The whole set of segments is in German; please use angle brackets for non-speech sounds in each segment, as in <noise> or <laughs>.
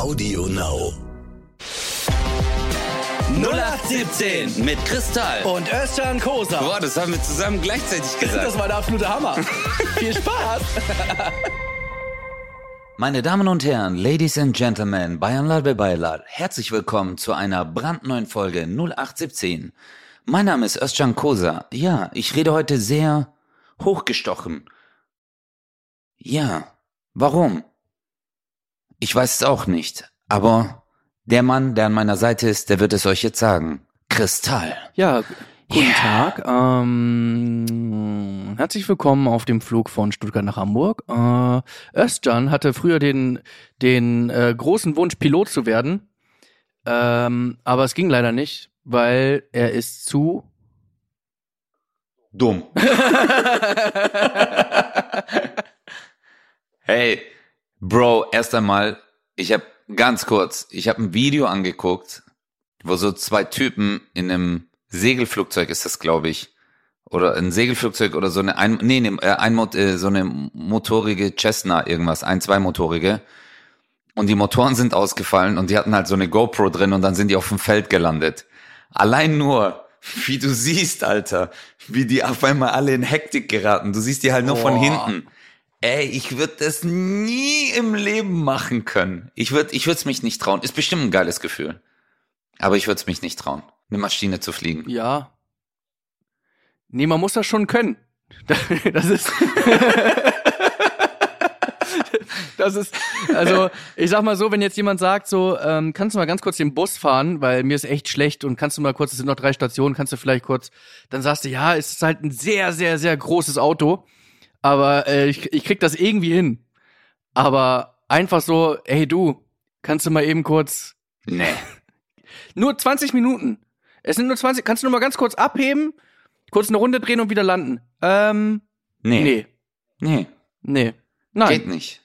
Audio Now. 0817 mit Kristall. Und Özcan Kosa. Boah, das haben wir zusammen gleichzeitig <laughs> gesagt. Das war der absolute Hammer. <laughs> Viel Spaß. Meine Damen und Herren, Ladies and Gentlemen, Bayanlar ve Baylar, herzlich willkommen zu einer brandneuen Folge 0817. Mein Name ist Özcan Kosa. Ja, ich rede heute sehr hochgestochen. Ja, warum? Ich weiß es auch nicht, aber der Mann, der an meiner Seite ist, der wird es euch jetzt sagen. Kristall. Ja, guten Tag. Ähm, herzlich willkommen auf dem Flug von Stuttgart nach Hamburg. Äh, Özcan hatte früher den, den äh, großen Wunsch, Pilot zu werden. Ähm, aber es ging leider nicht, weil er ist zu Dumm. <laughs> hey, Bro, erst einmal, ich habe ganz kurz, ich habe ein Video angeguckt, wo so zwei Typen in einem Segelflugzeug ist das, glaube ich, oder ein Segelflugzeug oder so eine ein, nee, nee äh, ein, äh, so eine motorige Cessna irgendwas, ein zweimotorige und die Motoren sind ausgefallen und die hatten halt so eine GoPro drin und dann sind die auf dem Feld gelandet. Allein nur wie du siehst, Alter, wie die auf einmal alle in Hektik geraten. Du siehst die halt nur Oh. von hinten. Ey, ich würde das nie im Leben machen können. Ich würde ich es mich nicht trauen. Ist bestimmt ein geiles Gefühl. Aber ich würde es mich nicht trauen, eine Maschine zu fliegen. Ja. Nee, man muss das schon können. <laughs> Das ist. <laughs> Das ist, also, ich sag mal so, wenn jetzt jemand sagt, so, ähm, kannst du mal ganz kurz den Bus fahren, weil mir ist echt schlecht und kannst du mal kurz, es sind noch drei Stationen, kannst du vielleicht kurz, dann sagst du, ja, es ist halt ein sehr, sehr, sehr großes Auto, aber äh, ich, ich krieg das irgendwie hin. Aber einfach so, hey du, kannst du mal eben kurz, Nee. <laughs> nur 20 Minuten. Es sind nur 20, kannst du nur mal ganz kurz abheben, kurz eine Runde drehen und wieder landen. Ähm, Nee. nee, Nee. nee. Nein. Geht nicht.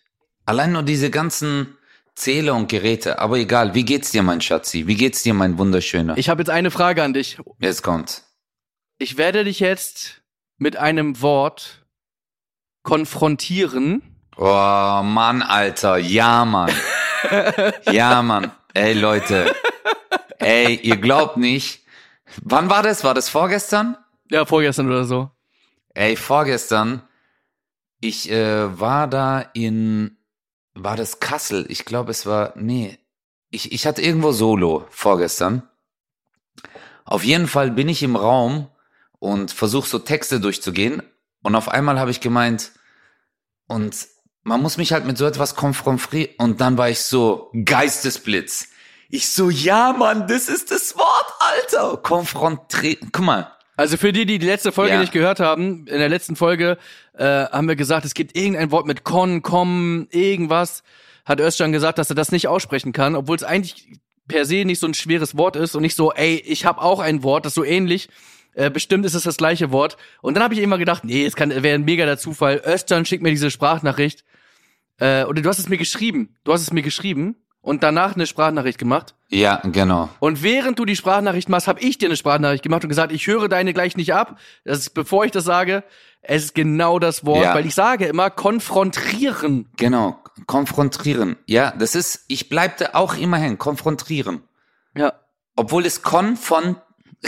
Allein nur diese ganzen Zähler und Geräte. Aber egal, wie geht's dir, mein Schatzi? Wie geht's dir, mein Wunderschöner? Ich habe jetzt eine Frage an dich. Jetzt kommt. Ich werde dich jetzt mit einem Wort konfrontieren. Oh, Mann, Alter. Ja, Mann. <laughs> ja, Mann. Ey, Leute. Ey, ihr glaubt nicht. Wann war das? War das vorgestern? Ja, vorgestern oder so. Ey, vorgestern. Ich äh, war da in. War das Kassel? Ich glaube, es war. Nee. Ich, ich hatte irgendwo Solo vorgestern. Auf jeden Fall bin ich im Raum und versuche so Texte durchzugehen. Und auf einmal habe ich gemeint, und man muss mich halt mit so etwas konfrontieren. Und dann war ich so, Geistesblitz. Ich so, ja, Mann, das ist das Wort, Alter. Konfrontieren. Guck mal. Also für die, die die letzte Folge Ja. nicht gehört haben, in der letzten Folge äh, haben wir gesagt, es gibt irgendein Wort mit con, com, irgendwas. Hat Özcan gesagt, dass er das nicht aussprechen kann, obwohl es eigentlich per se nicht so ein schweres Wort ist und nicht so, ey, ich habe auch ein Wort, das ist so ähnlich. Äh, bestimmt ist es das gleiche Wort. Und dann habe ich immer gedacht, nee, es kann wäre ein mega der Zufall. Özcan schickt mir diese Sprachnachricht. Äh, oder du hast es mir geschrieben. Du hast es mir geschrieben und danach eine Sprachnachricht gemacht. Ja, genau. Und während du die Sprachnachricht machst, habe ich dir eine Sprachnachricht gemacht und gesagt, ich höre deine gleich nicht ab. Das ist, bevor ich das sage, es ist genau das Wort, Ja. weil ich sage immer konfrontieren. Genau, konfrontieren. Ja, das ist, ich bleib da auch immer hängen, konfrontieren. Ja. Obwohl es konfron... <laughs>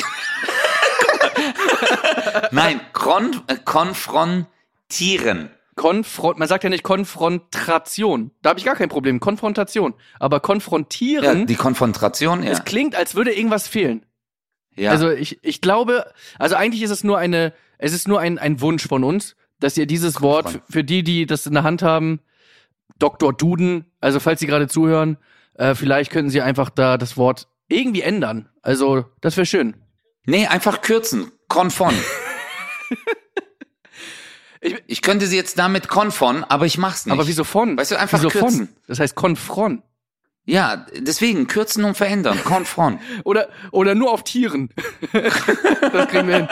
<laughs> Nein, kon äh, konfrontieren. Konfront, man sagt ja nicht Konfrontation. Da habe ich gar kein Problem. Konfrontation. Aber Ja, konfrontieren, die Konfrontation, ja. es klingt, als würde irgendwas fehlen. ja. Also ich, ich glaube, also eigentlich ist es nur eine, es ist nur ein, ein Wunsch von uns, dass ihr dieses Wort für, für die, die das in der Hand haben, Dr. Duden, also falls Sie gerade zuhören, äh, vielleicht könnten Sie einfach da das Wort irgendwie ändern. Also das wäre schön. nee, einfach kürzen. Konfon. Ich- ich könnte sie jetzt damit konfon, aber ich mach's nicht. Aber wieso von? Weißt du, einfach wieso kürzen. von? Das heißt konfron. Ja, deswegen kürzen und verändern. Konfron. <laughs> Oder, oder nur auf Tieren. <laughs> das kriegen wir hin.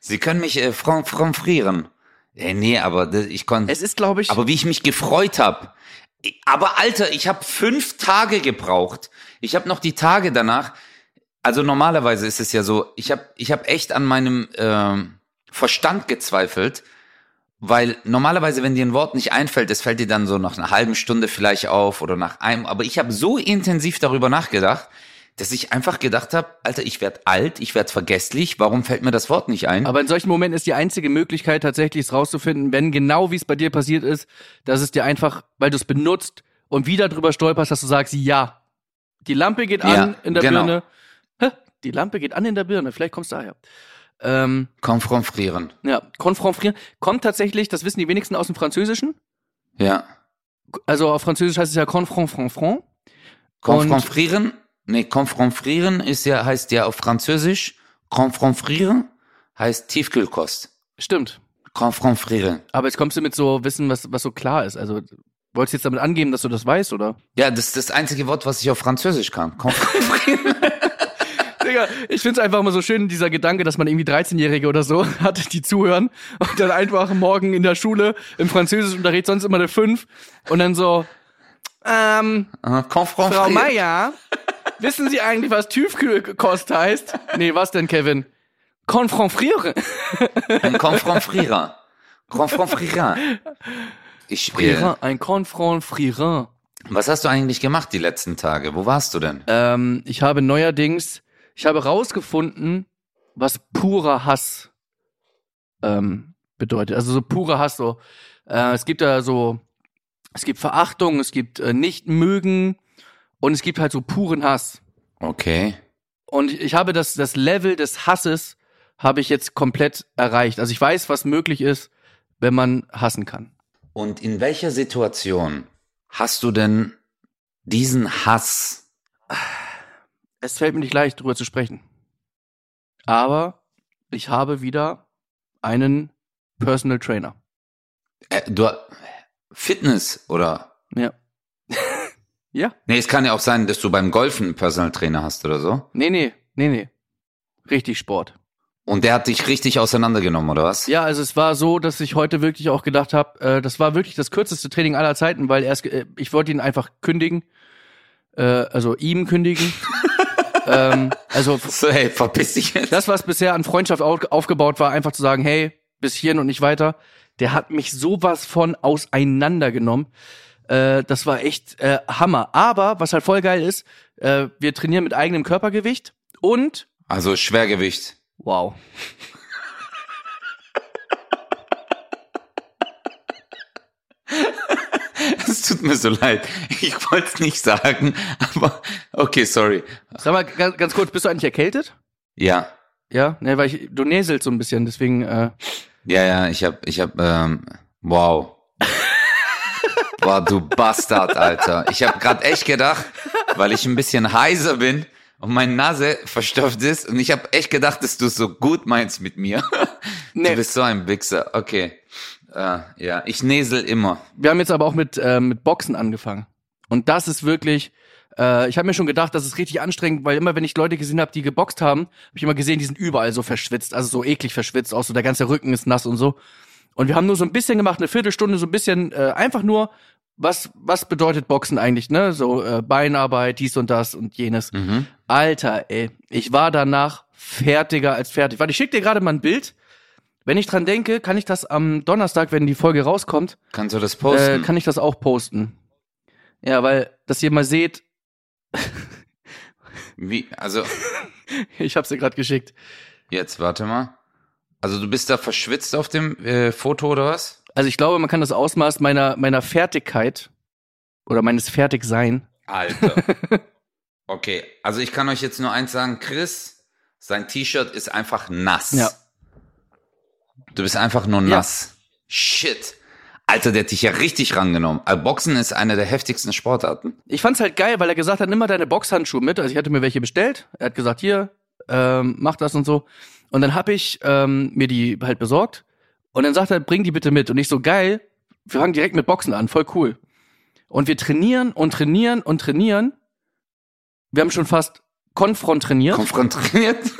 Sie können mich äh, fron fronfrieren. Äh, nee, aber das- ich konnte. Es ist, glaube ich, Aber wie ich mich gefreut habe. Aber Alter, ich habe fünf Tage gebraucht. Ich habe noch die Tage danach. Also normalerweise ist es ja so, ich habe ich hab echt an meinem ähm, Verstand gezweifelt. weil normalerweise, wenn dir ein Wort nicht einfällt, das fällt dir dann so nach einer halben Stunde vielleicht auf oder nach einem. Aber ich habe so intensiv darüber nachgedacht, dass ich einfach gedacht habe, Alter, ich werde alt, ich werde vergesslich, warum fällt mir das Wort nicht ein? Aber in solchen Momenten ist die einzige Möglichkeit tatsächlich es rauszufinden, wenn genau wie es bei dir passiert ist, dass es dir einfach, weil du es benutzt und wieder drüber stolperst, dass du sagst, ja, die Lampe geht an Ja, in der genau. Birne. Die Lampe geht an in der Birne, vielleicht kommst du daher. Ähm, Konfrontieren. ja, konfrontieren kommt tatsächlich, das wissen die wenigsten aus dem Französischen. Ja. Also auf Französisch heißt es ja front. Konfrontieren? Nee, konfrontieren ist ja, heißt ja auf Französisch. Konfrontieren heißt Tiefkühlkost. Stimmt. Konfrontieren. Aber jetzt kommst du mit so Wissen, was, was so klar ist. Also wolltest du jetzt damit angeben, dass du das weißt, oder? Ja, das ist das einzige Wort, was ich auf Französisch kann. Konfrontieren. <laughs> Digga, ich find's einfach immer so schön, dieser Gedanke, dass man irgendwie 13-Jährige oder so <laughs> hat, die zuhören und dann einfach morgen in der Schule im Französischunterricht sonst immer eine 5 und dann so, ähm, Äh, Frau. Meier, wissen Sie eigentlich, was Tiefkühlkost heißt? Nee, was denn, Kevin? Konfrontieren. Ein Konfrontierer. Konfrontierer. Ich, äh, Ein Konfrontieren. was hast du eigentlich gemacht die letzten Tage? Wo warst du denn? Ähm, ich habe neuerdings, ich habe rausgefunden, was purer Hass ähm, bedeutet. Also so purer Hass, so. Äh, es gibt da so, es gibt Verachtung, es gibt äh, Nicht-Mögen und es gibt halt so puren Hass. Okay. Und ich habe das, das Level des Hasses habe ich jetzt komplett erreicht. Also ich weiß, was möglich ist, wenn man hassen kann. Und in welcher Situation hast du denn diesen Hass? Es fällt mir nicht leicht, drüber zu sprechen. Aber ich habe wieder einen Personal Trainer. Äh, du, Fitness oder? Ja. <laughs> ja? Nee, es kann ja auch sein, dass du beim Golfen einen Personal Trainer hast oder so. Nee, nee, nee, nee. Richtig Sport. Und der hat dich richtig auseinandergenommen, oder was? Ja, also es war so, dass ich heute wirklich auch gedacht habe, äh, das war wirklich das kürzeste Training aller Zeiten, weil erst äh, ich wollte ihn einfach kündigen, äh, also ihm kündigen. <laughs> ähm, also <laughs> So, hey, verpiss dich jetzt. das, was bisher an Freundschaft au aufgebaut war, einfach zu sagen, hey, bis hierhin und nicht weiter, der hat mich sowas von auseinandergenommen. Äh, das war echt äh, Hammer. Aber was halt voll geil ist, äh, wir trainieren mit eigenem Körpergewicht und Also Schwergewicht. wow. Es tut mir so leid. Ich wollte es nicht sagen, aber okay, sorry. Sag mal ganz, ganz kurz, bist du eigentlich erkältet? Ja, Ja, ne, weil ich, du näselst so ein bisschen, deswegen, äh, ja, ja, ich hab, ich hab, ähm, wow. Boah, du Bastard, Alter. Ich hab grad echt gedacht, weil ich ein bisschen heiser bin und meine Nase verstopft ist und ich hab echt gedacht, dass du es so gut meinst mit mir. Nee. Du bist so ein Wichser. Okay. Äh, ja, ich näsel immer. wir haben jetzt aber auch mit, äh, mit Boxen angefangen. Und das ist wirklich, äh, ich habe mir schon gedacht, das ist richtig anstrengend, weil immer, wenn ich Leute gesehen habe, die geboxt haben, habe ich immer gesehen, die sind überall so verschwitzt, also so eklig verschwitzt, auch so der ganze Rücken ist nass und so. Und wir haben nur so ein bisschen gemacht, eine Viertelstunde, so ein bisschen, äh, einfach nur, was, was bedeutet Boxen eigentlich, ne? So äh, Beinarbeit, dies und das und jenes. Mhm. Alter, ey, ich war danach fertiger als fertig. Warte, ich schick dir gerade mal ein Bild. Wenn ich dran denke, kann ich das am Donnerstag, wenn die Folge rauskommt, Kannst du das äh, posten? kann ich das auch posten. Ja, weil, dass ihr mal seht, Wie, also, <laughs> ich hab's dir gerade geschickt. jetzt warte mal. Also du bist da verschwitzt auf dem äh, Foto oder was? Also ich glaube, man kann das Ausmaß meiner, meiner Fertigkeit oder meines Fertigsein. Alter. <laughs> Okay, also ich kann euch jetzt nur eins sagen, Chris, sein T-Shirt ist einfach nass. Ja. Du bist einfach nur Ja. nass. Shit. Alter, der hat dich ja richtig rangenommen. Also Boxen ist eine der heftigsten Sportarten. Ich fand's halt geil, weil er gesagt hat, nimm mal deine Boxhandschuhe mit. Also ich hatte mir welche bestellt. Er hat gesagt, hier, ähm, mach das und so. Und dann hab ich ähm, mir die halt besorgt. Und dann sagt er, bring die bitte mit. Und ich so, geil, wir fangen direkt mit Boxen an, voll cool. Und wir trainieren und trainieren und trainieren. Wir haben schon fast konfront trainiert. Konfrontiert. <laughs>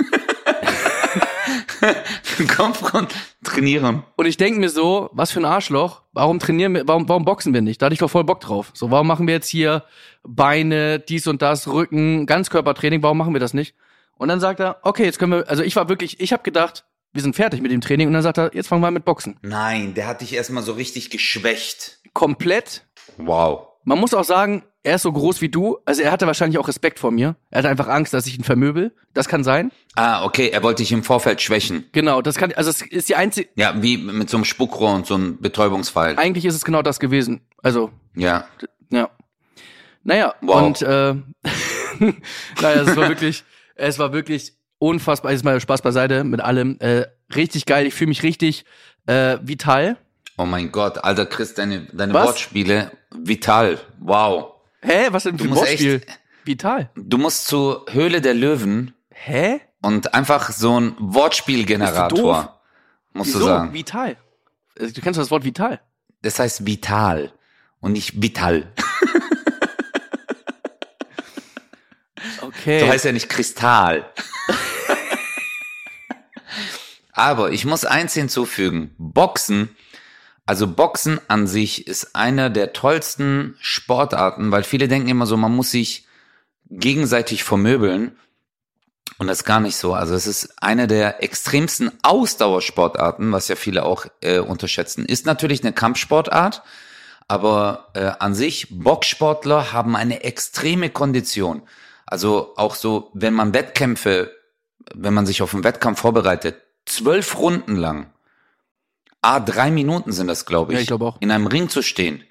<laughs> Konfront trainieren. Und ich denk mir so, was für ein Arschloch, warum trainieren wir, warum, warum boxen wir nicht? Da hatte ich doch voll Bock drauf. So, warum machen wir jetzt hier Beine, dies und das, Rücken, Ganzkörpertraining, warum machen wir das nicht? Und dann sagt er, okay, jetzt können wir, also ich war wirklich, ich habe gedacht, wir sind fertig mit dem Training und dann sagt er, jetzt fangen wir an mit Boxen. Nein, der hat dich erstmal so richtig geschwächt. Komplett. Wow. Man muss auch sagen, er ist so groß wie du, also er hatte wahrscheinlich auch Respekt vor mir. Er hatte einfach Angst, dass ich ihn vermöbel. Das kann sein. Ah, okay, er wollte dich im Vorfeld schwächen. Genau, das kann, also es ist die einzige, Ja, wie mit so einem Spuckrohr und so einem Betäubungsfall. eigentlich ist es genau das gewesen. Also, Ja. ja. Naja, Wow. und äh, <laughs> naja, es war wirklich, es war wirklich unfassbar, jetzt mal Spaß beiseite mit allem. Äh, richtig geil, ich fühle mich richtig äh, vital. Oh mein Gott, Alter Chris, deine, deine Was? Wortspiele, vital. Wow. Hä? Was denn für ein musst Wortspiel? echt- Vital. Du musst zur Höhle der Löwen Hä? und einfach so ein du? Wortspielgenerator, musst Wieso? du sagen. Vital. Äh, Du kennst doch das Wort vital. Das heißt vital und nicht vital. <laughs> Okay. So heißt ja nicht Kristall. <laughs> Aber ich muss eins hinzufügen. Boxen, also Boxen an sich ist einer der tollsten Sportarten, weil viele denken immer so, man muss sich gegenseitig vermöbeln. Und das ist gar nicht so. Also es ist eine der extremsten Ausdauersportarten, was ja viele auch äh, unterschätzen. Ist natürlich eine Kampfsportart, aber äh, an sich, Boxsportler haben eine extreme Kondition. Also auch so, wenn man Wettkämpfe, wenn man sich auf einen Wettkampf vorbereitet, zwölf Runden lang, ah, drei Minuten sind das, glaube ich, Ja, ich glaube auch. in einem Ring zu stehen.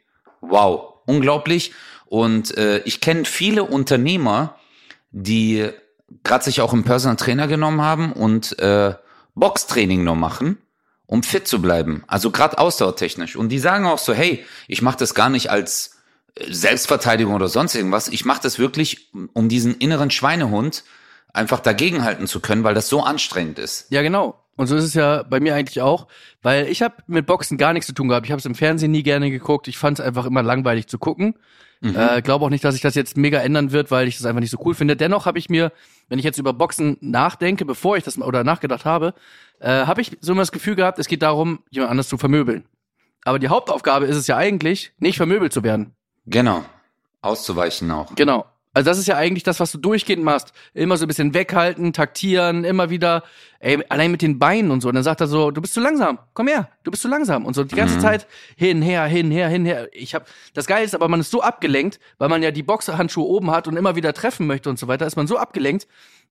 Wow, unglaublich. Und äh, ich kenne viele Unternehmer, die gerade sich auch einen Personal Trainer genommen haben und äh, Boxtraining nur machen, um fit zu bleiben. Also gerade ausdauertechnisch. Und die sagen auch so, hey, ich mache das gar nicht als äh, Selbstverteidigung oder sonst irgendwas. Ich mache das wirklich, um diesen inneren Schweinehund einfach dagegenhalten zu können, weil das so anstrengend ist. Ja, genau. Und so ist es ja bei mir eigentlich auch, weil ich habe mit Boxen gar nichts zu tun gehabt. Ich habe es im Fernsehen nie gerne geguckt. Ich fand es einfach immer langweilig zu gucken. Äh, Glaube auch nicht, dass sich das jetzt mega ändern wird, weil ich das einfach nicht so cool finde. Dennoch habe ich mir, wenn ich jetzt über Boxen nachdenke, bevor ich das mal- oder nachgedacht habe, äh, habe ich so immer das Gefühl gehabt, es geht darum, jemand anders zu vermöbeln. Aber die Hauptaufgabe ist es ja eigentlich, nicht vermöbelt zu werden. Genau. Auszuweichen auch. Genau. Also das ist ja eigentlich das, was du durchgehend machst. Immer so ein bisschen weghalten, taktieren, immer wieder, ey, allein mit den Beinen und so. Und dann sagt er so, du bist zu langsam, komm her, du bist zu langsam. Und so die ganze Zeit hin, her, hin, her, hin, her. Ich hab, das Geile ist aber, man ist so abgelenkt, weil man ja die Boxhandschuhe oben hat und immer wieder treffen möchte und so weiter, ist man so abgelenkt,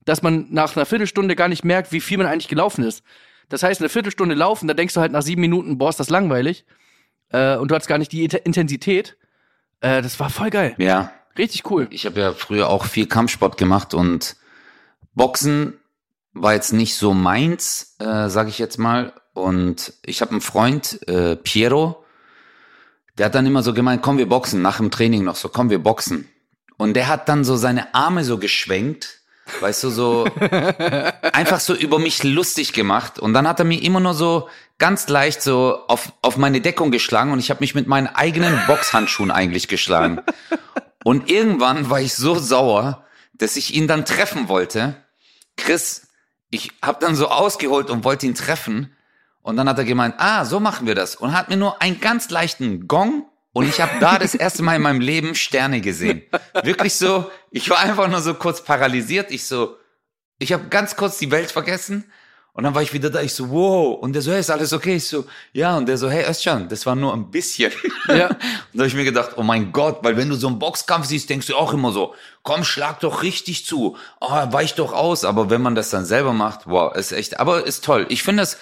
dass man nach einer Viertelstunde gar nicht merkt, wie viel man eigentlich gelaufen ist. Das heißt, eine Viertelstunde laufen, da denkst du halt nach sieben Minuten, boah, ist das langweilig. Äh, und du hast gar nicht die Int- Intensität. Äh, das war voll geil. Ja. Richtig cool. Ich habe ja früher auch viel Kampfsport gemacht und Boxen war jetzt nicht so meins, äh, sage ich jetzt mal. Und ich habe einen Freund, äh, Piero, der hat dann immer so gemeint, komm, wir boxen, nach dem Training noch so, komm, wir boxen. Und der hat dann so seine Arme so geschwenkt, weißt du, so <laughs> einfach so über mich lustig gemacht. Und dann hat er mir immer nur so ganz leicht so auf, auf meine Deckung geschlagen und ich habe mich mit meinen eigenen Boxhandschuhen eigentlich geschlagen. Und irgendwann war ich so sauer, dass ich ihn dann treffen wollte. Chris, ich hab dann so ausgeholt und wollte ihn treffen. Und dann hat er gemeint, ah, so machen wir das. Und hat mir nur einen ganz leichten Gong. Und ich habe da das erste Mal in meinem Leben Sterne gesehen. Wirklich so, ich war einfach nur so kurz paralysiert. Ich so, ich habe ganz kurz die Welt vergessen. Und dann war ich wieder da, ich so, wow. Und der so, hey, ist alles okay? Ich so, ja. Und der so, hey, Özcan, das war nur ein bisschen. Ja. <laughs> Und da habe ich mir gedacht, oh mein Gott, weil wenn du so einen Boxkampf siehst, denkst du auch immer so, komm, schlag doch richtig zu, oh, weich doch aus. Aber wenn man das dann selber macht, wow, ist echt, aber ist toll. Ich finde es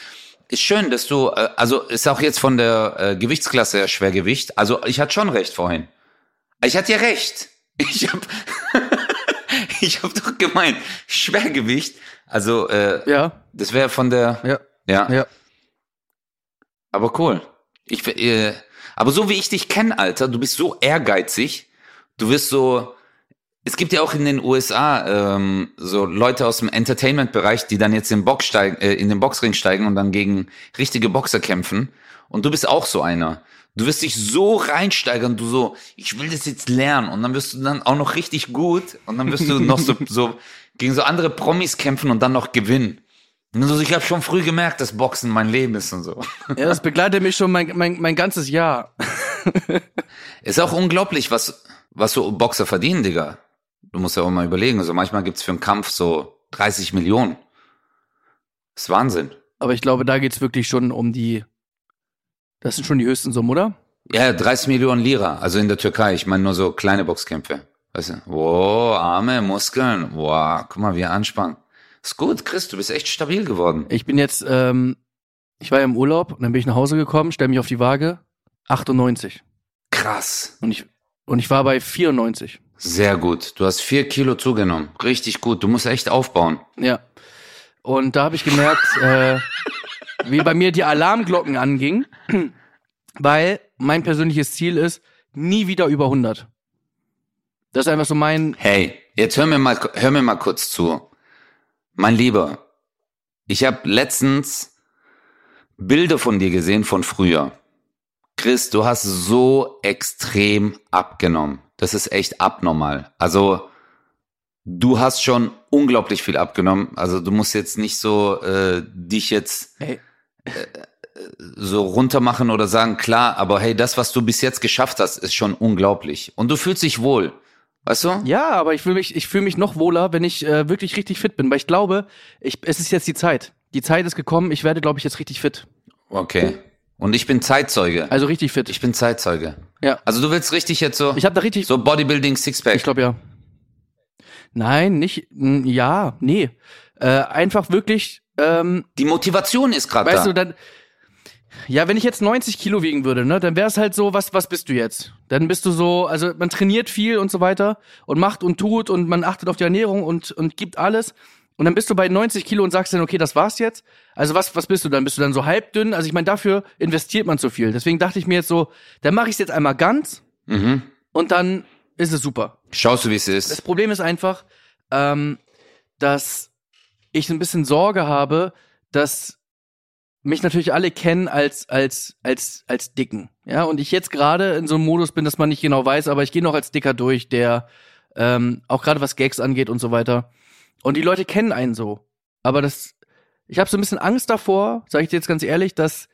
ist schön, dass du, äh, also ist auch jetzt von der äh, Gewichtsklasse Schwergewicht. Also ich hatte schon recht vorhin. Ich hatte ja recht. Ich habe <laughs> ich hab doch gemeint, Schwergewicht. Also äh, Ja, das wäre von der, ja, ja. ja. Aber cool. Ich, äh, aber so wie ich dich kenne, Alter, du bist so ehrgeizig. Du wirst so. Es gibt ja auch in den USA ähm, so Leute aus dem Entertainment-Bereich, die dann jetzt in, Box steigen, äh, in den Boxring steigen und dann gegen richtige Boxer kämpfen. Und du bist auch so einer. Du wirst dich so reinsteigern, du so, ich will das jetzt lernen. Und dann wirst du dann auch noch richtig gut. Und dann wirst du <laughs> noch so, so gegen so andere Promis kämpfen und dann noch gewinnen. Und so, ich habe schon früh gemerkt, dass Boxen mein Leben ist und so. Ja, das begleitet mich schon mein, mein, mein ganzes Jahr. <laughs> Ist auch unglaublich, was, was so Boxer verdienen, Digga. Du musst ja auch mal überlegen. Also manchmal gibt's für einen Kampf so 30 Millionen. ist Wahnsinn. Aber ich glaube, da geht's wirklich schon um die. Das sind schon die höchsten Summen, oder? Ja, 30 Millionen Lira, also in der Türkei. Ich meine nur so kleine Boxkämpfe. Weißt du? Wow, Arme, Muskeln. Wow, guck mal, wie er anspannt. Ist gut, Chris, du bist echt stabil geworden. Ich bin jetzt, ähm, ich war ja im Urlaub und dann bin ich nach Hause gekommen, stell mich auf die Waage, 98. Krass. Und ich, und ich war bei 94. Sehr gut. Du hast vier Kilo zugenommen. Richtig gut. Du musst echt aufbauen. Ja. Und da habe ich gemerkt, äh, <laughs> wie bei mir die Alarmglocken angingen, weil mein persönliches Ziel ist, nie wieder über 100. Das ist einfach so mein, Hey, jetzt hör mir mal, hör mir mal kurz zu. Mein Lieber, ich habe letztens Bilder von dir gesehen von früher. Chris, du hast so extrem abgenommen. Das ist echt abnormal. Also du hast schon unglaublich viel abgenommen. Also du musst jetzt nicht so äh, dich jetzt Hey. So runter machen oder sagen, klar, aber hey, das, was du bis jetzt geschafft hast, ist schon unglaublich. Und du fühlst dich wohl. Weißt du? ja, aber ich fühle mich, ich fühle mich noch wohler, wenn ich äh, wirklich richtig fit bin, weil ich glaube, ich, es ist jetzt die Zeit. Die Zeit ist gekommen, ich werde, glaube ich, jetzt richtig fit. Okay. Und ich bin Zeitzeuge. Also richtig fit. Ich bin Zeitzeuge. ja. Also du willst richtig jetzt so, Ich habe da richtig, so Bodybuilding Sixpack. ich glaube ja. Nein, nicht, ja, nee. Äh, einfach wirklich, ähm, Die Motivation ist gerade Weißt da. du, dann. Ja, wenn ich jetzt 90 Kilo wiegen würde, ne, dann wäre es halt so, was, was bist du jetzt? Dann bist du so, also man trainiert viel und so weiter und macht und tut und man achtet auf die Ernährung und, und gibt alles. Und dann bist du bei 90 Kilo und sagst dann, okay, das war's jetzt. Also was, was bist du dann? Bist du dann so halbdünn? Also ich meine, dafür investiert man zu viel. Deswegen dachte ich mir jetzt so, dann mache ich es jetzt einmal ganz mhm. und dann ist es super. Schaust du, wie es Das ist. Problem ist einfach, ähm, dass ich ein bisschen Sorge habe, dass mich natürlich alle kennen als als als als dicken, ja, und ich jetzt gerade in so einem Modus bin, dass man nicht genau weiß, aber ich gehe noch als dicker durch, der ähm, auch gerade was Gags angeht und so weiter. Und die Leute kennen einen so, aber das, ich habe so ein bisschen Angst davor, sage ich dir jetzt ganz ehrlich, dass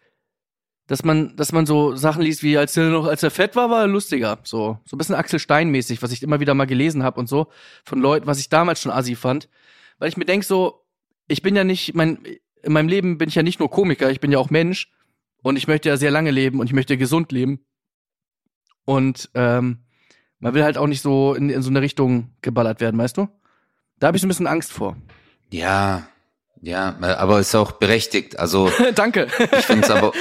dass man, dass man so Sachen liest wie als er noch, als er fett war, war er lustiger. So, so ein bisschen Axel Stein-mäßig, was ich immer wieder mal gelesen habe und so von Leuten, was ich damals schon assi fand, weil ich mir denk so, ich bin ja nicht, mein, in meinem Leben bin ich ja nicht nur Komiker, ich bin ja auch Mensch und ich möchte ja sehr lange leben und ich möchte gesund leben und ähm, man will halt auch nicht so in, in so eine Richtung geballert werden, weißt du? Da habe ich so ein bisschen Angst vor. Ja, ja, aber ist auch berechtigt. Also <laughs> Danke. ich finde es aber,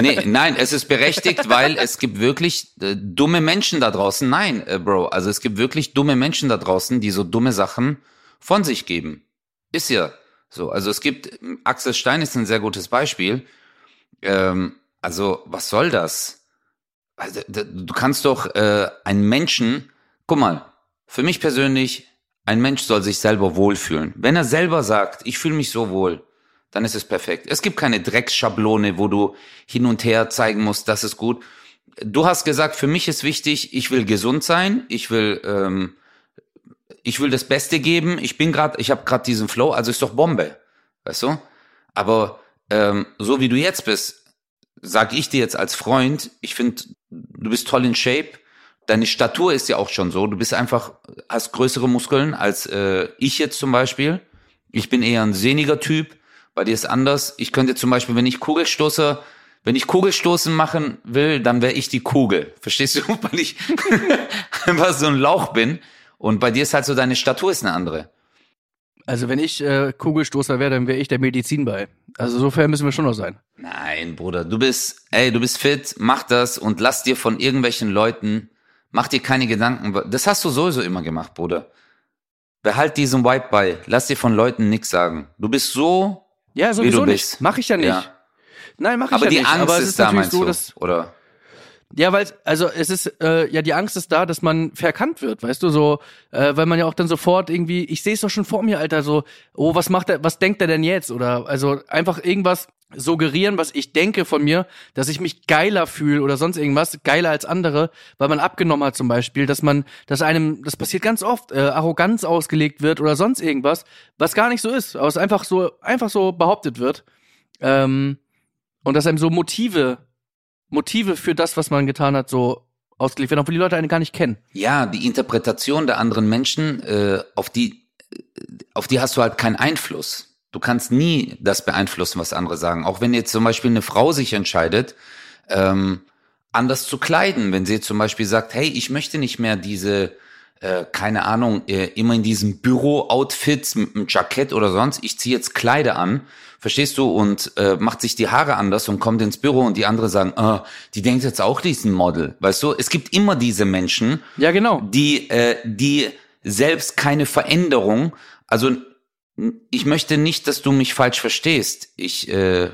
nee, nein, es ist berechtigt, weil es gibt wirklich äh, dumme Menschen da draußen. Nein, äh, Bro, also es gibt wirklich dumme Menschen da draußen, die so dumme Sachen von sich geben. Ist ja so. Also es gibt, Axel Stein ist ein sehr gutes Beispiel. Ähm, also was soll das? Also, du kannst doch äh, einen Menschen, guck mal, für mich persönlich, ein Mensch soll sich selber wohlfühlen. Wenn er selber sagt, ich fühle mich so wohl, dann ist es perfekt. Es gibt keine Drecksschablone, wo du hin und her zeigen musst, das ist gut. Du hast gesagt, für mich ist wichtig, ich will gesund sein, ich will, ähm, ich will das Beste geben. Ich bin gerade, ich habe gerade diesen Flow, also ist doch Bombe, weißt du? Aber ähm, so wie du jetzt bist, sag ich dir jetzt als Freund, ich finde, du bist toll in Shape. Deine Statur ist ja auch schon so. Du bist einfach, hast größere Muskeln als äh, ich jetzt zum Beispiel. Ich bin eher ein sehniger Typ. Bei dir ist anders. Ich könnte zum Beispiel, wenn ich Kugelstoßer, wenn ich Kugelstoßen machen will, dann wäre ich die Kugel. Verstehst du? <laughs> Weil ich <laughs> einfach so ein Lauch bin. Und bei dir ist halt so, deine Statur ist eine andere. Also wenn ich äh, Kugelstoßer wäre, dann wäre ich der Medizinball. Also so fair müssen wir schon noch sein. Nein, Bruder, du bist, ey, du bist fit, mach das und lass dir von irgendwelchen Leuten, mach dir keine Gedanken. Das hast du sowieso immer gemacht, Bruder. Behalt diesen Vibe bei. Lass dir von Leuten nichts sagen. Du bist so, Ja, wie sowieso du nicht. bist. Mach ich ja nicht. Ja. Nein, mach ich Aber ja die nicht. Angst Aber es ist, ist da, meinst so, du? Oder? Ja, weil also es ist äh, ja die Angst ist da, dass man verkannt wird, weißt du, so, äh, weil man ja auch dann sofort irgendwie, ich sehe es doch schon vor mir, Alter, so, oh, was macht er, was denkt er denn jetzt? Oder also einfach irgendwas suggerieren, was ich denke von mir, dass ich mich geiler fühle oder sonst irgendwas, geiler als andere, weil man abgenommen hat zum Beispiel, dass man, dass einem, das passiert ganz oft, äh, Arroganz ausgelegt wird oder sonst irgendwas, was gar nicht so ist, aber es einfach so, einfach so behauptet wird. Ähm, und dass einem so Motive Motive für das, was man getan hat, so ausgelegt werden, obwohl die Leute einen gar nicht kennen. Ja, die Interpretation der anderen Menschen, äh, auf die, auf die hast du halt keinen Einfluss. Du kannst nie das beeinflussen, was andere sagen. Auch wenn jetzt zum Beispiel eine Frau sich entscheidet, ähm, anders zu kleiden, wenn sie zum Beispiel sagt, hey, ich möchte nicht mehr diese, äh, keine Ahnung, äh, immer in diesen Büro-Outfits mit einem Jackett oder sonst, ich ziehe jetzt Kleider an, verstehst du, und äh, macht sich die Haare anders und kommt ins Büro und die andere sagen, äh, die denkt jetzt auch diesen Model, weißt du, es gibt immer diese Menschen, Ja, genau. die, äh, die selbst keine Veränderung, also ich möchte nicht, dass du mich falsch verstehst. Ich, äh,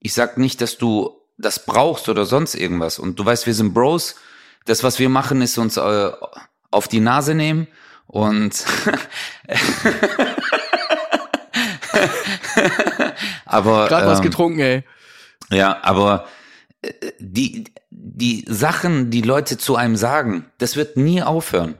ich sag nicht, dass du das brauchst oder sonst irgendwas. Und du weißt, wir sind Bros. Das, was wir machen, ist uns äh, auf die Nase nehmen und <laughs> aber Gerade was ähm, getrunken, ey. ja, aber äh, die, die Sachen, die Leute zu einem sagen, das wird nie aufhören.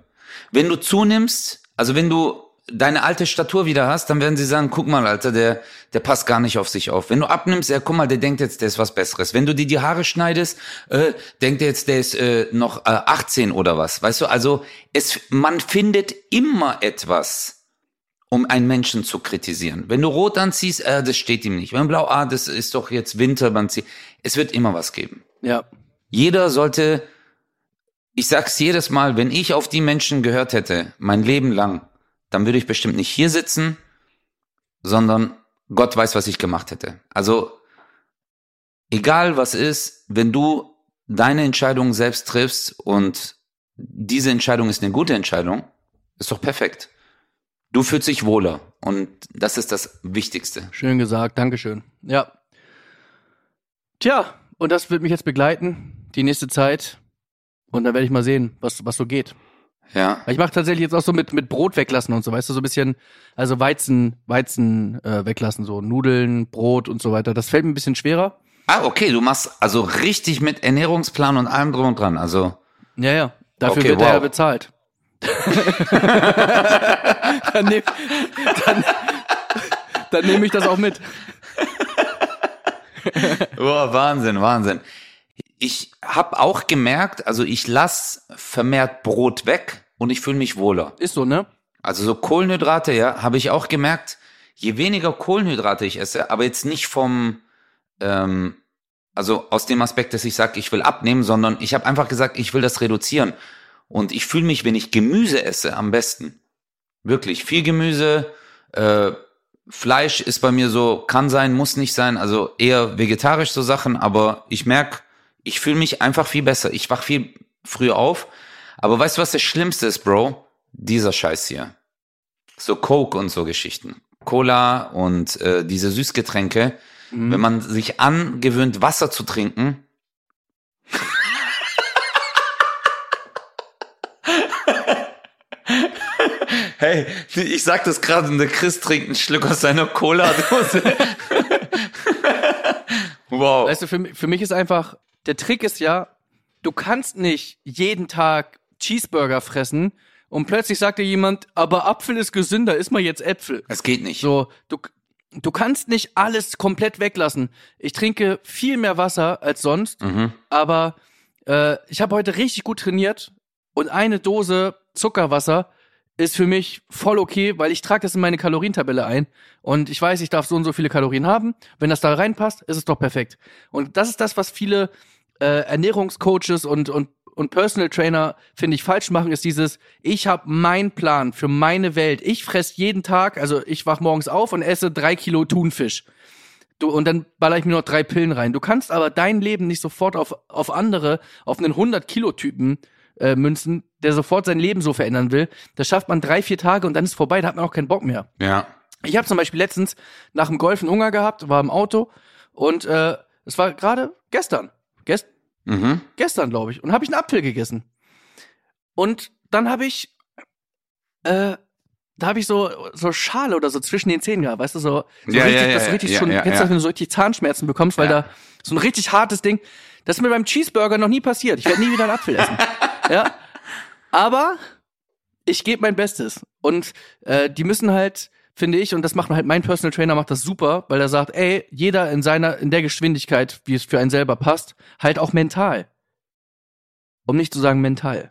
Wenn du zunimmst, also wenn du deine alte Statur wieder hast, dann werden sie sagen, guck mal, Alter, der, der passt gar nicht auf sich auf. Wenn du abnimmst, ja, guck mal, der denkt jetzt, der ist was Besseres. Wenn du dir die Haare schneidest, äh, denkt er jetzt, der ist äh, noch äh, 18 oder was. Weißt du, also es, man findet immer etwas, um einen Menschen zu kritisieren. Wenn du rot anziehst, äh, das steht ihm nicht. Wenn blau, ah, das ist doch jetzt Winter, man zieht. Es wird immer was geben. Ja. Jeder sollte, ich sag's jedes Mal, wenn ich auf die Menschen gehört hätte, mein Leben lang, dann würde ich bestimmt nicht hier sitzen, sondern Gott weiß, was ich gemacht hätte. Also, egal was ist, wenn du deine Entscheidung selbst triffst und diese Entscheidung ist eine gute Entscheidung, ist doch perfekt. Du fühlst dich wohler und das ist das Wichtigste. Schön gesagt, Dankeschön. Ja. Tja, und das wird mich jetzt begleiten, die nächste Zeit. Und dann werde ich mal sehen, was, was so geht. Ja, Ich mache tatsächlich jetzt auch so mit, mit Brot weglassen und so, weißt du, so ein bisschen, also Weizen, Weizen äh, weglassen, so Nudeln, Brot und so weiter. Das fällt mir ein bisschen schwerer. Ah, okay, du machst also richtig mit Ernährungsplan und allem drum und dran. Also, Ja, ja. Dafür Okay, wird er ja wow. bezahlt. <laughs> dann nehme dann, dann nehm ich das auch mit. Boah, Wahnsinn, Wahnsinn. Ich habe auch gemerkt, also ich lass vermehrt Brot weg und ich fühle mich wohler. Ist so, ne? Also so Kohlenhydrate, ja, habe ich auch gemerkt, je weniger Kohlenhydrate ich esse, aber jetzt nicht vom, ähm, also aus dem Aspekt, dass ich sage, ich will abnehmen, sondern ich habe einfach gesagt, ich will das reduzieren. Und ich fühle mich, wenn ich Gemüse esse, am besten. Wirklich, viel Gemüse, äh, Fleisch ist bei mir so, kann sein, muss nicht sein, also eher vegetarisch so Sachen, aber ich merk, ich fühle mich einfach viel besser. Ich wach viel früher auf. Aber weißt du, was das Schlimmste ist, Bro? Dieser Scheiß hier. So Coke und so Geschichten. Cola und äh, diese Süßgetränke. Wenn man sich angewöhnt, Wasser zu trinken. <laughs> hey, ich sag das gerade und der Chris trinkt einen Schluck aus seiner Cola-Dose. <laughs> wow. Weißt du, für, für mich ist einfach, der Trick ist ja, du kannst nicht jeden Tag Cheeseburger fressen und plötzlich sagt dir jemand, aber Apfel ist gesünder, iss mal jetzt Äpfel. Es geht nicht. So, du, du kannst nicht alles komplett weglassen. Ich trinke viel mehr Wasser als sonst, Mhm. aber äh, ich habe heute richtig gut trainiert und eine Dose Zuckerwasser ist für mich voll okay, weil ich trage das in meine Kalorientabelle ein und ich weiß, ich darf so und so viele Kalorien haben. Wenn das da reinpasst, ist es doch perfekt. Und das ist das, was viele äh, Ernährungscoaches und und und Personal Trainer finde ich falsch machen, ist dieses ich habe meinen Plan für meine Welt. Ich fress jeden Tag, also ich wach morgens auf und esse drei Kilo Thunfisch. Du, und dann baller ich mir noch drei Pillen rein. Du kannst aber dein Leben nicht sofort auf, auf andere, auf einen 100-Kilo-Typen äh, münzen, der sofort sein Leben so verändern will. Das schafft man drei, vier Tage und dann ist vorbei, da hat man auch keinen Bock mehr. Ja. Ich habe zum Beispiel letztens nach dem Golf einen Hunger gehabt, war im Auto und äh, es war gerade gestern. Gest Mhm. gestern, glaube ich. Und habe ich einen Apfel gegessen. Und dann habe ich, äh, da habe ich so, so Schale oder so zwischen den Zähnen gehabt, weißt du, so, so Ja, richtig, ja, ja, das so richtig schon, kennst du das, wenn du so richtig Zahnschmerzen bekommst, weil da so ein richtig hartes Ding, das ist mir beim Cheeseburger noch nie passiert. Ich werde nie wieder einen Apfel essen. <laughs> ja. Aber ich gebe mein Bestes. Und äh, die müssen halt, finde ich, und das macht halt mein Personal Trainer macht das super, weil er sagt, ey, jeder in seiner, in der Geschwindigkeit, wie es für einen selber passt, halt auch mental. Um nicht zu sagen mental.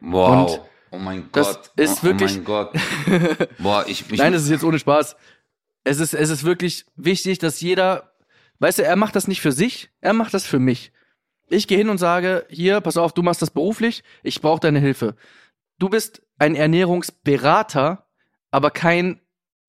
Wow. Und oh mein das Gott. ist oh, wirklich- Oh mein Gott. <laughs> Boah, ich, ich Nein, das ist jetzt ohne Spaß. es ist, es ist wirklich wichtig, dass jeder, weißt du, er macht das nicht für sich, er macht das für mich. Ich gehe hin und sage, hier, pass auf, du machst das beruflich, ich brauche deine Hilfe. Du bist ein Ernährungsberater, aber kein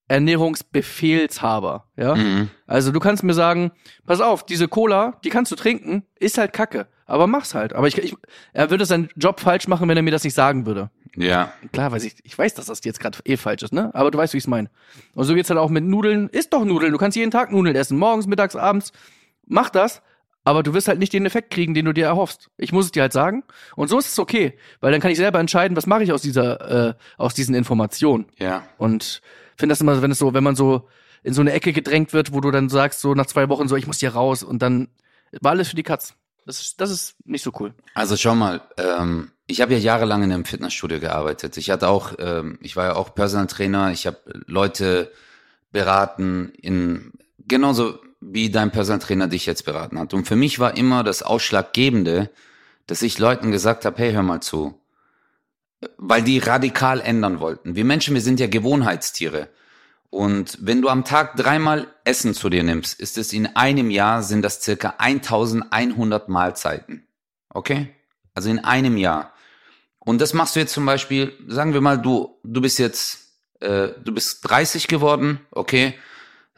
Ernährungsbefehlshaber, ja? Mhm. Also du kannst mir sagen, pass auf, diese Cola, die kannst du trinken, ist halt Kacke, aber mach's halt. Aber ich, ich er würde seinen Job falsch machen, wenn er mir das nicht sagen würde. Ja. Klar, weiß ich, ich weiß, dass das jetzt gerade eh falsch ist, ne? Aber du weißt, wie ich's meine. Und so geht's halt auch mit Nudeln. Isst doch Nudeln. Du kannst jeden Tag Nudeln essen. Morgens, mittags, abends. Mach das. Aber du wirst halt nicht den Effekt kriegen, den du dir erhoffst. Ich muss es dir halt sagen. Und so ist es okay. Weil dann kann ich selber entscheiden, was mache ich aus dieser, äh, aus diesen Informationen. Ja. Und finde das immer, wenn es so, wenn man so in so eine Ecke gedrängt wird, wo du dann sagst, so nach zwei Wochen so, ich muss hier raus und dann war alles für die Katz. Das ist, das ist nicht so cool. Also schau mal, ähm, ich habe ja jahrelang in einem Fitnessstudio gearbeitet. Ich hatte auch, ähm, ich war ja auch Personal Trainer. Ich habe Leute beraten in genauso wie dein Personal Trainer dich jetzt beraten hat. Und für mich war immer das Ausschlaggebende, dass ich Leuten gesagt habe, hey, hör mal zu, weil die radikal ändern wollten. Wir Menschen, wir sind ja Gewohnheitstiere. Und wenn du am Tag dreimal Essen zu dir nimmst, ist es in einem Jahr sind das circa 1100 Mahlzeiten. Okay? Also in einem Jahr. Und das machst du jetzt zum Beispiel, sagen wir mal, du, du bist jetzt, äh, du bist 30 geworden, okay?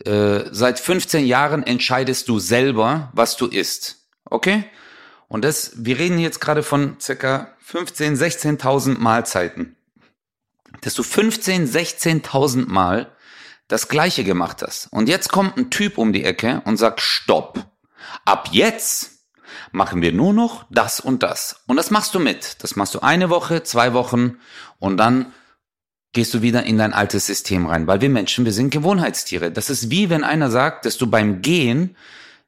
Äh, seit 15 Jahren entscheidest du selber, was du isst. Okay? Und das, wir reden jetzt gerade von circa 15, 16.000 Mahlzeiten. Dass du 15, 16.000 Mal das Gleiche gemacht hast. Und jetzt kommt ein Typ um die Ecke und sagt, stopp. Ab jetzt machen wir nur noch das und das. Und das machst du mit. Das machst du eine Woche, zwei Wochen und dann gehst du wieder in dein altes System rein. Weil wir Menschen, wir sind Gewohnheitstiere. Das ist wie wenn einer sagt, dass du beim Gehen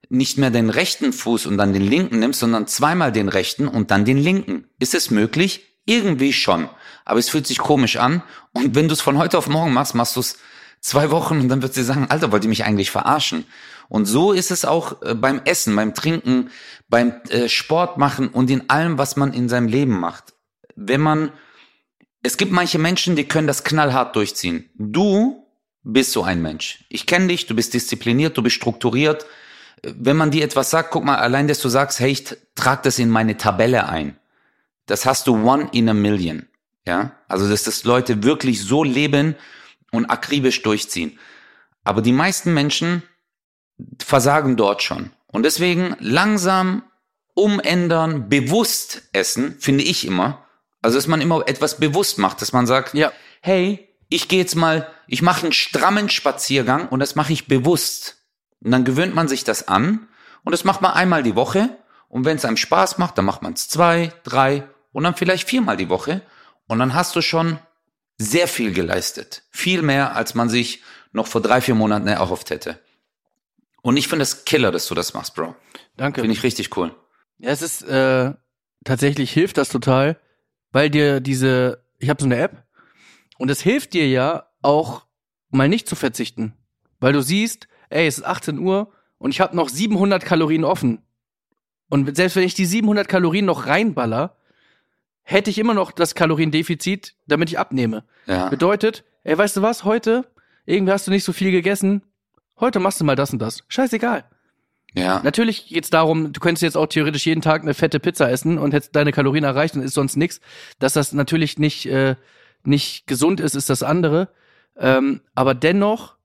nicht mehr den rechten Fuß und dann den linken nimmst, sondern zweimal den rechten und dann den linken. Ist es möglich? Irgendwie schon. Aber es fühlt sich komisch an. Und wenn du es von heute auf morgen machst, machst du es zwei Wochen und dann wird sie sagen, Alter, wollt ihr mich eigentlich verarschen? Und so ist es auch äh, beim Essen, beim Trinken, beim äh, Sport machen und in allem, was man in seinem Leben macht. Wenn man, es gibt manche Menschen, die können das knallhart durchziehen. Du bist so ein Mensch. Ich kenne dich, du bist diszipliniert, du bist strukturiert. Wenn man dir etwas sagt, guck mal, allein, dass du sagst, hey, ich trag das in meine Tabelle ein. Das hast du one in a million. Ja, also, dass das Leute wirklich so leben und akribisch durchziehen. Aber die meisten Menschen versagen dort schon. Und deswegen langsam umändern, bewusst essen, finde ich immer. Also, dass man immer etwas bewusst macht, dass man sagt, Ja. hey, ich gehe jetzt mal, ich mache einen strammen Spaziergang und das mache ich bewusst. Und dann gewöhnt man sich das an und das macht man einmal die Woche. Und wenn es einem Spaß macht, dann macht man es zwei, drei und dann vielleicht viermal die Woche. Und dann hast du schon sehr viel geleistet. Viel mehr, als man sich noch vor drei, vier Monaten erhofft hätte. Und ich finde es Killer, dass du das machst, Bro. Danke. Finde ich richtig cool. Ja, es ist äh, tatsächlich hilft das total, weil dir diese, ich habe so eine App und es hilft dir ja auch mal nicht zu verzichten, weil du siehst, ey, es ist 18 Uhr und ich habe noch 700 Kalorien offen. Und selbst wenn ich die 700 Kalorien noch reinballer, hätte ich immer noch das Kaloriendefizit, damit ich abnehme. Ja. Bedeutet, ey, weißt du was, heute, irgendwie hast du nicht so viel gegessen, heute machst du mal das und das. Scheißegal. Ja. Natürlich geht's darum, du könntest jetzt auch theoretisch jeden Tag eine fette Pizza essen und hättest deine Kalorien erreicht und ist sonst nix. Dass das natürlich nicht, äh, nicht gesund ist, ist das andere. Ähm, aber dennoch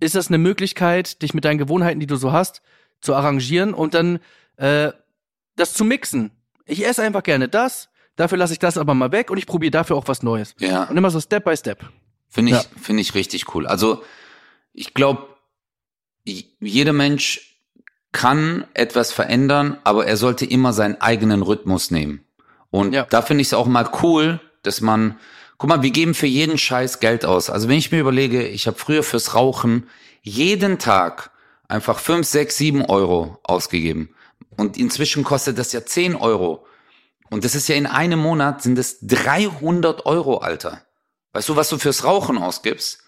ist das eine Möglichkeit, dich mit deinen Gewohnheiten, die du so hast, zu arrangieren und dann äh, das zu mixen. Ich esse einfach gerne das, dafür lasse ich das aber mal weg und ich probiere dafür auch was Neues. Ja. Und immer so Step by Step. Finde ich, Ja. finde ich richtig cool. Also, ich glaube, jeder Mensch kann etwas verändern, aber er sollte immer seinen eigenen Rhythmus nehmen. Und Ja. da finde ich es auch mal cool, dass man, guck mal, wir geben für jeden Scheiß Geld aus. Also wenn ich mir überlege, ich habe früher fürs Rauchen jeden Tag einfach fünf, sechs, sieben Euro ausgegeben. Und inzwischen kostet das ja 10 Euro. Und das ist ja in einem Monat sind es 300 Euro, Alter. Weißt du, was du fürs Rauchen ausgibst?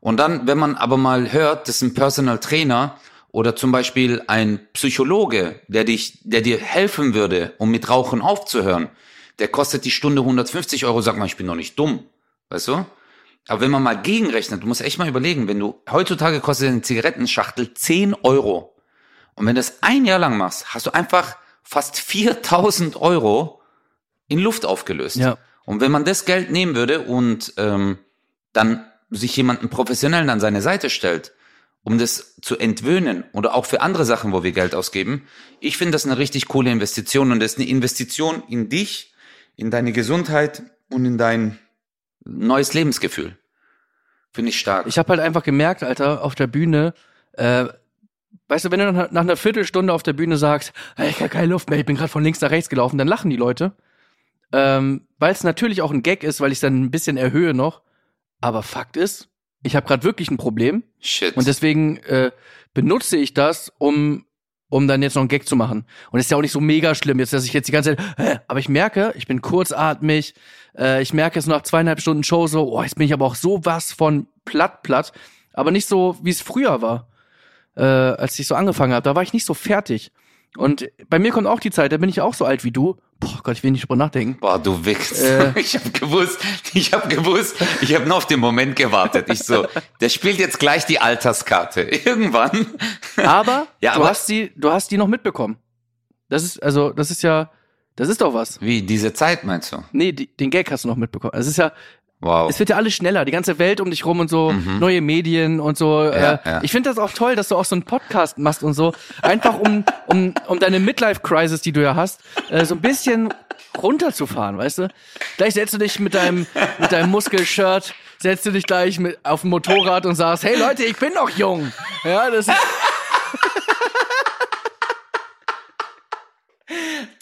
Und dann, wenn man aber mal hört, dass ein Personal Trainer oder zum Beispiel ein Psychologe, der dich, der dir helfen würde, um mit Rauchen aufzuhören, der kostet die Stunde 150 Euro, sag mal, ich bin doch nicht dumm. Weißt du? Aber wenn man mal gegenrechnet, du musst echt mal überlegen, wenn du, heutzutage kostet eine Zigarettenschachtel 10 Euro. Und wenn du das ein Jahr lang machst, hast du einfach fast 4000 Euro in Luft aufgelöst. Ja. Und wenn man das Geld nehmen würde und ähm, dann sich jemanden professionellen an seine Seite stellt, um das zu entwöhnen oder auch für andere Sachen, wo wir Geld ausgeben, ich finde das eine richtig coole Investition und das ist eine Investition in dich, in deine Gesundheit und in dein neues Lebensgefühl. Finde ich stark. Ich habe halt einfach gemerkt, Alter, auf der Bühne, äh, weißt du, wenn du nach, einer Viertelstunde auf der Bühne sagst, hey, ich habe keine Luft mehr, ich bin gerade von links nach rechts gelaufen, dann lachen die Leute. Ähm, weil es natürlich auch ein Gag ist, weil ich dann ein bisschen erhöhe noch. Aber Fakt ist, ich habe gerade wirklich ein Problem Shit. und deswegen äh, benutze ich das, um um dann jetzt noch einen Gag zu machen. Und es ist ja auch nicht so mega schlimm, jetzt, dass ich jetzt die ganze Zeit, äh, aber ich merke, ich bin kurzatmig, äh, ich merke es nach zweieinhalb Stunden Show so, oh, jetzt bin ich aber auch so was von platt, platt, aber nicht so, wie es früher war, äh, als ich so angefangen habe. Da war ich nicht so fertig. Und bei mir kommt auch die Zeit, da bin ich auch so alt wie du. Boah Gott, ich will nicht drüber nachdenken. Boah, du wichst. Äh. <laughs> Ich habe gewusst, ich habe gewusst, ich habe nur auf den Moment gewartet. Ich so, der spielt jetzt gleich die Alterskarte. Irgendwann. Aber, Ja, du aber- hast die, du hast die noch mitbekommen. Das ist, also, das ist ja, das ist doch was. Wie, diese Zeit meinst du? Nee, die, den Gag hast du noch mitbekommen. Es ist ja, Wow. es wird ja alles schneller, die ganze Welt um dich rum und so, neue Medien und so. Mhm. Ja, äh, ja. Ich finde das auch toll, dass du auch so einen Podcast machst und so. Einfach um, um, um deine Midlife-Crisis, die du ja hast, äh, so ein bisschen runterzufahren, weißt du? Gleich setzt du dich mit deinem, mit deinem Muskelshirt, setzt du dich gleich mit auf ein Motorrad und sagst, hey Leute, ich bin noch jung. Ja, das ist, <laughs>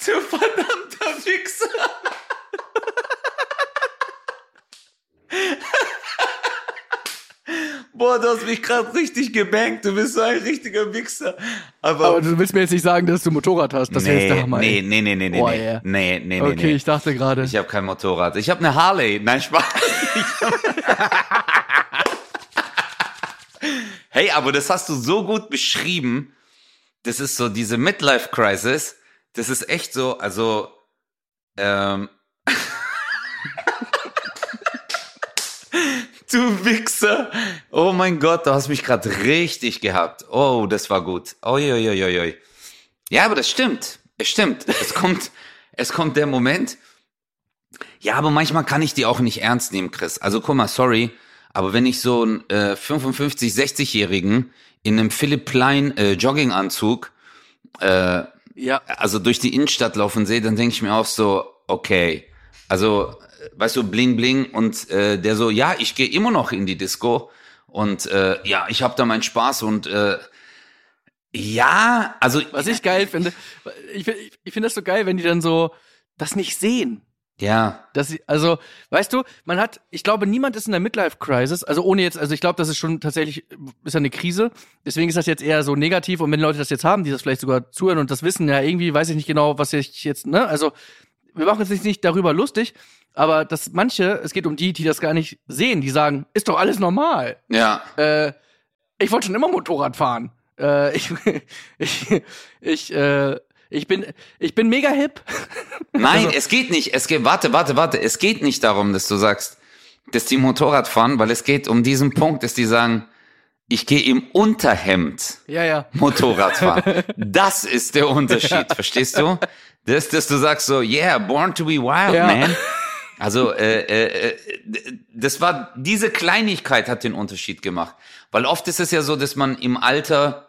Du verdammter Wichser. Boah, du hast mich gerade richtig gebankt. Du bist so ein richtiger Wichser. Aber, aber du willst mir jetzt nicht sagen, dass du Motorrad hast. Das wäre nee, jetzt der Hammer. nee, nee, nee, nee, nee, Oh, nee, yeah. nee, nee, Okay, nee. ich dachte gerade. Ich habe kein Motorrad. Ich habe eine Harley. Nein, Spaß. <laughs> hey, aber das hast du so gut beschrieben. Das ist so diese Midlife Crisis. Das ist echt so, also ähm, Du Wichser. Oh mein Gott, du hast mich gerade richtig gehabt. Oh, das war gut. Oi, oi, oi, oi. Ja, aber das stimmt. Es stimmt. Es kommt, es kommt der Moment. Ja, aber manchmal kann ich die auch nicht ernst nehmen, Chris. Also guck mal, sorry, aber wenn ich so einen äh, 55, 60-Jährigen in einem Philipp Plein äh, Jogginganzug äh, Ja, also durch die Innenstadt laufen sehe, dann denke ich mir auch so, okay, also weißt du, bling bling und äh, der so, ja, ich gehe immer noch in die Disco und äh, ja, ich habe da meinen Spaß und äh, ja, also was ich geil finde, ich, find- ich finde das so geil, wenn die dann so das nicht sehen. ja, Dass sie, also, weißt du, man hat, ich glaube, niemand ist in der Midlife-Crisis, also ohne jetzt, also ich glaube, das ist schon tatsächlich, ist ja eine Krise, deswegen ist das jetzt eher so negativ und wenn Leute das jetzt haben, die das vielleicht sogar zuhören und das wissen, ja, irgendwie weiß ich nicht genau, was ich jetzt, ne, also, wir machen uns jetzt nicht darüber lustig, aber dass manche, es geht um die, die das gar nicht sehen, die sagen, ist doch alles normal. ja, Äh, ich wollte schon immer Motorrad fahren. Äh, ich, <laughs> ich, ich, äh, ich bin, ich bin mega hip. <laughs> Nein, Also- es geht nicht. Es geht, warte, warte, warte. Es geht nicht darum, dass du sagst, dass die Motorrad fahren, weil es geht um diesen Punkt, dass die sagen, ich gehe im Unterhemd Ja, ja. Motorrad fahren. <laughs> Das ist der Unterschied, verstehst du? Das, dass du sagst so, yeah, born to be wild, Ja. man. Also, äh, äh, äh, das war, diese Kleinigkeit hat den Unterschied gemacht. Weil oft ist es ja so, dass man im Alter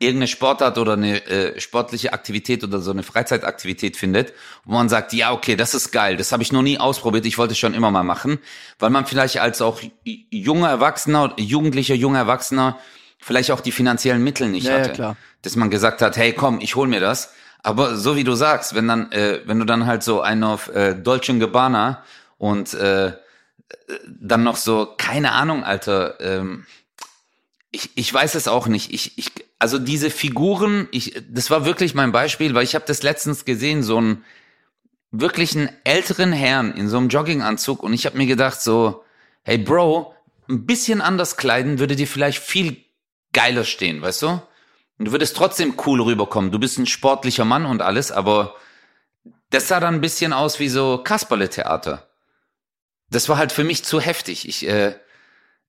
irgendeine Sportart oder eine äh, sportliche Aktivität oder so eine Freizeitaktivität findet, wo man sagt, ja, okay, das ist geil, das habe ich noch nie ausprobiert, ich wollte es schon immer mal machen, weil man vielleicht als auch junger Erwachsener, jugendlicher, junger Erwachsener vielleicht auch die finanziellen Mittel nicht Ja, ja, hatte. klar. Dass man gesagt hat, hey, komm, ich hol mir das. Aber so wie du sagst, wenn dann, äh, wenn du dann halt so einen auf äh, Dolce Gabbana und äh, dann noch so, keine Ahnung, Alter, ähm, ich, ich weiß es auch nicht. Ich, ich, also diese Figuren, ich, das war wirklich mein Beispiel, weil ich habe das letztens gesehen, so einen wirklich einen älteren Herrn in so einem Jogginganzug und ich habe mir gedacht so, hey Bro, ein bisschen anders kleiden würde dir vielleicht viel geiler stehen, weißt du? Und du würdest trotzdem cool rüberkommen. Du bist ein sportlicher Mann und alles, aber das sah dann ein bisschen aus wie so Kasperle-Theater. das war halt für mich zu heftig. Ich, äh,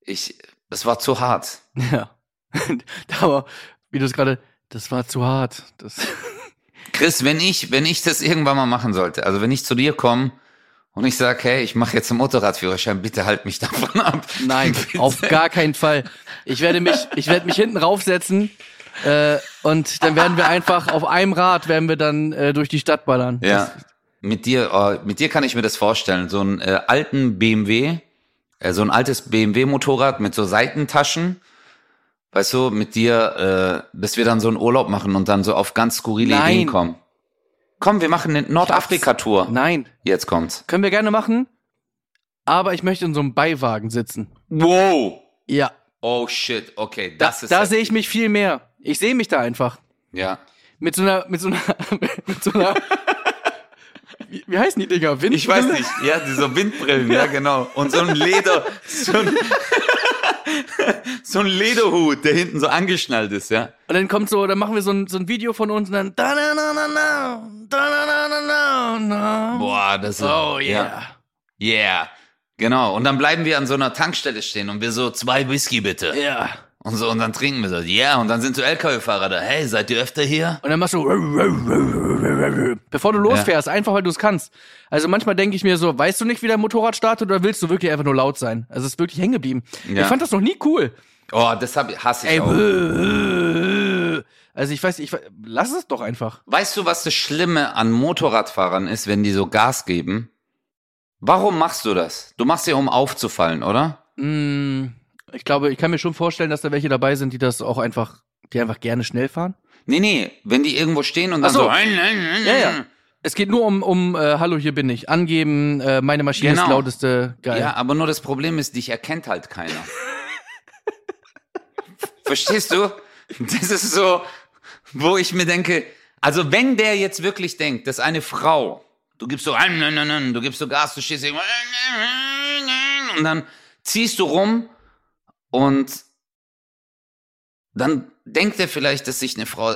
ich, das war zu hart. <laughs> Ja. <laughs> Aber wie du es gerade, das war zu hart. Das <laughs> Chris, wenn ich, wenn ich das irgendwann mal machen sollte, also wenn ich zu dir komme und ich sage, hey, ich mache jetzt einen Motorradführerschein, bitte halt mich davon ab. Nein, Bitte. auf gar keinen Fall. Ich werde mich, ich werde mich hinten raufsetzen äh, und dann werden wir einfach auf einem Rad werden wir dann äh, durch die Stadt ballern. Ja. Mit dir, oh, mit dir kann ich mir das vorstellen. So einen äh, alten BMW, äh, so ein altes BMW-Motorrad mit so Seitentaschen. Weißt du, mit dir, äh, dass wir dann so einen Urlaub machen und dann so auf ganz skurrile Nein. Ideen kommen. Komm, wir machen eine Nordafrika-Tour. Nein, Jetzt kommt's. können wir gerne machen, aber ich möchte in so einem Beiwagen sitzen. Wow. Ja, Oh shit, okay, da, das ist. da sehe ich mich viel mehr. Ich sehe mich da einfach Ja. mit so einer, mit so einer, <laughs> mit so einer. <laughs> Wie, wie heißen die Dinger? Wind Ich weiß nicht, <laughs> ja, diese Windbrillen, ja, genau. Und so ein Leder, so ein, so ein Lederhut, der hinten so angeschnallt ist, ja. Und dann kommt so, dann machen wir so ein, so ein Video von uns und dann. Da, na, na, na, na, da, na, na, na, na, na. Boah, das ist. Oh ja. yeah. Yeah. Genau. Und dann bleiben wir an so einer Tankstelle stehen und wir so, zwei Whisky bitte. Ja. Und so, und dann trinken wir so, ja, yeah. und dann sind so LKW-Fahrer da, hey, seid ihr öfter hier? Und dann machst du, bevor du losfährst, einfach weil du es kannst. Also manchmal denke ich mir so, weißt du nicht, wie dein Motorrad startet oder willst du wirklich einfach nur laut sein? Also es ist wirklich hängen geblieben. Ja. Ich fand das noch nie cool. Oh, das hab, hasse ich Ey, auch. also ich weiß, ich lass es doch einfach. Weißt du, was das Schlimme an Motorradfahrern ist, wenn die so Gas geben? Warum machst du das? Du machst ja, um aufzufallen, oder? Mm, ich glaube, ich kann mir schon vorstellen, dass da welche dabei sind, die das auch einfach, die einfach gerne schnell fahren. Nee, nee, wenn die irgendwo stehen und dann Ach so. so. Ja, ja. Es geht nur um, um äh, Hallo, hier bin ich. Angeben, äh, meine Maschine ist Genau. lauteste. Geil. Ja, aber nur das Problem ist, dich erkennt halt keiner. <laughs> Verstehst du? Das ist so, wo ich mir denke, also wenn der jetzt wirklich denkt, dass eine Frau, du gibst so, du gibst so Gas, du stehst und dann ziehst du rum und dann denkt er vielleicht, dass sich eine Frau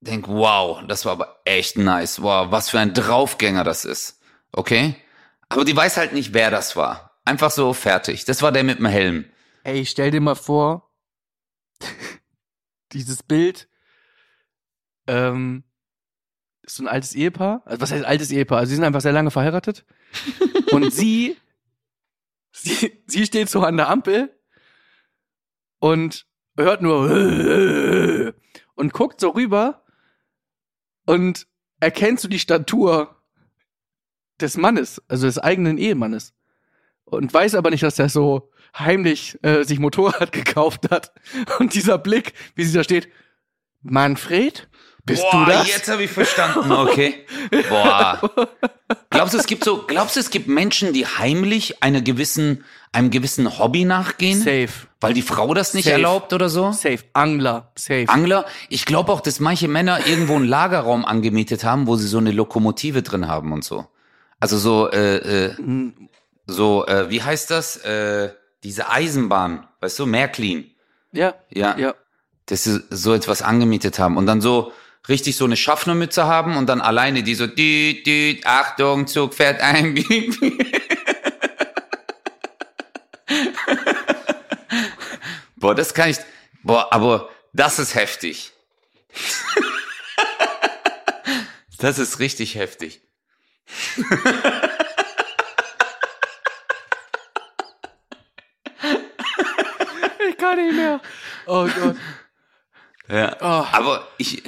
denkt, wow, das war aber echt nice, wow, was für ein Draufgänger das ist, okay? Aber die weiß halt nicht, wer das war. Einfach so fertig. Das war der mit dem Helm. Ey, stell dir mal vor, <laughs> dieses Bild, ähm, ist so ein altes Ehepaar. Also was heißt altes Ehepaar? Also sie sind einfach sehr lange verheiratet. <laughs> und sie, sie, sie steht so an der Ampel und hört nur <laughs> und guckt so rüber und erkennt so die Statur des Mannes, also des eigenen Ehemannes. Und weiß aber nicht, dass der so heimlich äh, sich Motorrad <laughs> gekauft hat. Und dieser Blick, wie sie da steht, Manfred, bist Boah, du das? jetzt habe ich verstanden, okay. Boah. <laughs> Glaubst du, es gibt so, glaubst du, es gibt Menschen, die heimlich einer gewissen, einem gewissen Hobby nachgehen? Safe, Weil die Frau das nicht Safe. erlaubt oder so? safe, Angler, safe. Angler. Ich glaube auch, dass manche Männer irgendwo einen Lagerraum angemietet haben, wo sie so eine Lokomotive drin haben und so. Also so, äh, äh, so, äh, wie heißt das? Äh, diese Eisenbahn, weißt du, Märklin. ja, Ja. ja. Dass sie so etwas angemietet haben und dann so richtig so eine Schaffnermütze haben und dann alleine die so, düt, düt, Achtung, Zug fährt ein. <laughs> Boah, das kann ich, boah, aber das ist heftig. <laughs> das ist richtig heftig. Ich kann nicht mehr. Oh Gott. Ja. Oh. Aber ich.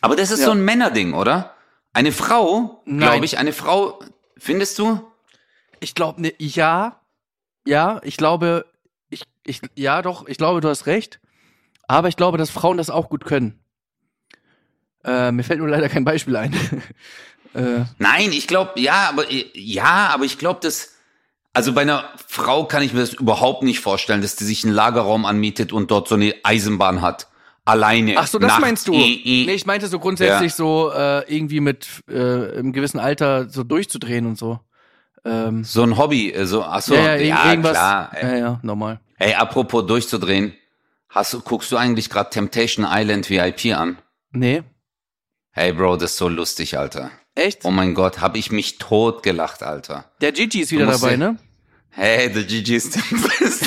Aber das ist Ja. so ein Männerding, oder? Eine Frau, glaube ich, eine Frau, findest du? Ich glaube, ne, ja, ja, ich glaube, ich, ich, ja, doch, ich glaube, du hast recht. Aber ich glaube, dass Frauen das auch gut können. Äh, mir fällt nur leider kein Beispiel ein. <laughs> äh, Nein, ich glaube, ja, aber ja, aber ich glaube, dass also bei einer Frau kann ich mir das überhaupt nicht vorstellen, dass die sich einen Lagerraum anmietet und dort so eine Eisenbahn hat. Alleine. ach so, das nachts. meinst du? I, I. Nee, ich meinte so grundsätzlich Ja. so äh, irgendwie mit äh, im gewissen Alter so durchzudrehen und so. Ähm, So ein Hobby, äh, so, ach so, ja, ja, ja, irgendwas. klar. Ja, ja, normal. Ey, apropos durchzudrehen, hast du, guckst du eigentlich gerade Temptation Island VIP an? Nee. Hey Bro, das ist so lustig, Alter. Echt? Oh mein Gott, hab ich mich tot gelacht, Alter. Der Gigi ist wieder dabei, ne? Hey, the Gigi ist der Beste.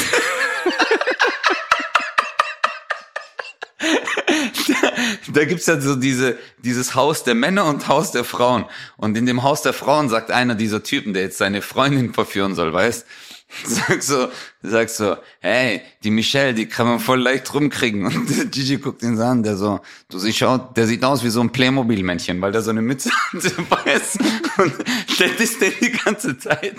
<laughs> da, gibt's ja so diese, dieses Haus der Männer und Haus der Frauen. Und in dem Haus der Frauen sagt einer dieser Typen, der jetzt seine Freundin verführen soll, weißt, <laughs> sagt so, sagt so, hey, die Michelle, die kann man voll leicht rumkriegen. Und der Gigi guckt ihn so an, der so, du siehst aus, der sieht aus wie so ein Playmobil-Männchen, weil der so eine Mütze <laughs> hat, weiß. Und das ist der die ganze Zeit.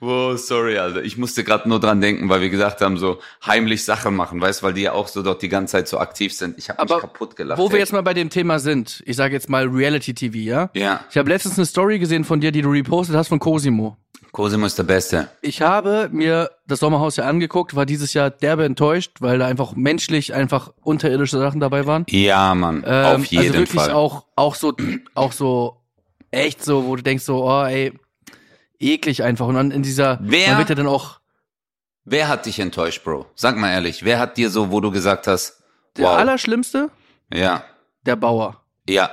Wow, sorry, Alter. Ich musste gerade nur dran denken, weil wir gesagt haben, so heimlich Sachen machen, weißt, weil die ja auch so dort die ganze Zeit so aktiv sind. Ich habe mich kaputt gelacht. Wo wir ey. jetzt mal bei dem Thema sind, ich sage jetzt mal Reality TV, ja? Ja, Ich habe letztens eine Story gesehen von dir, die du repostet hast von Cosimo. Cosimo ist der Beste. Ich habe mir das Sommerhaus ja angeguckt, war dieses Jahr derbe enttäuscht, weil da einfach menschlich einfach unterirdische Sachen dabei waren. Ja, Mann, Ähm, auf jeden also wirklich Fall. auch auch so auch so echt so, wo du denkst so, oh ey, eklig einfach und dann in dieser Wer- man wird ja dann auch Wer hat dich enttäuscht, Bro? Sag mal ehrlich, wer hat dir so, wo du gesagt hast, der wow, allerschlimmste, ja, der Bauer. ja,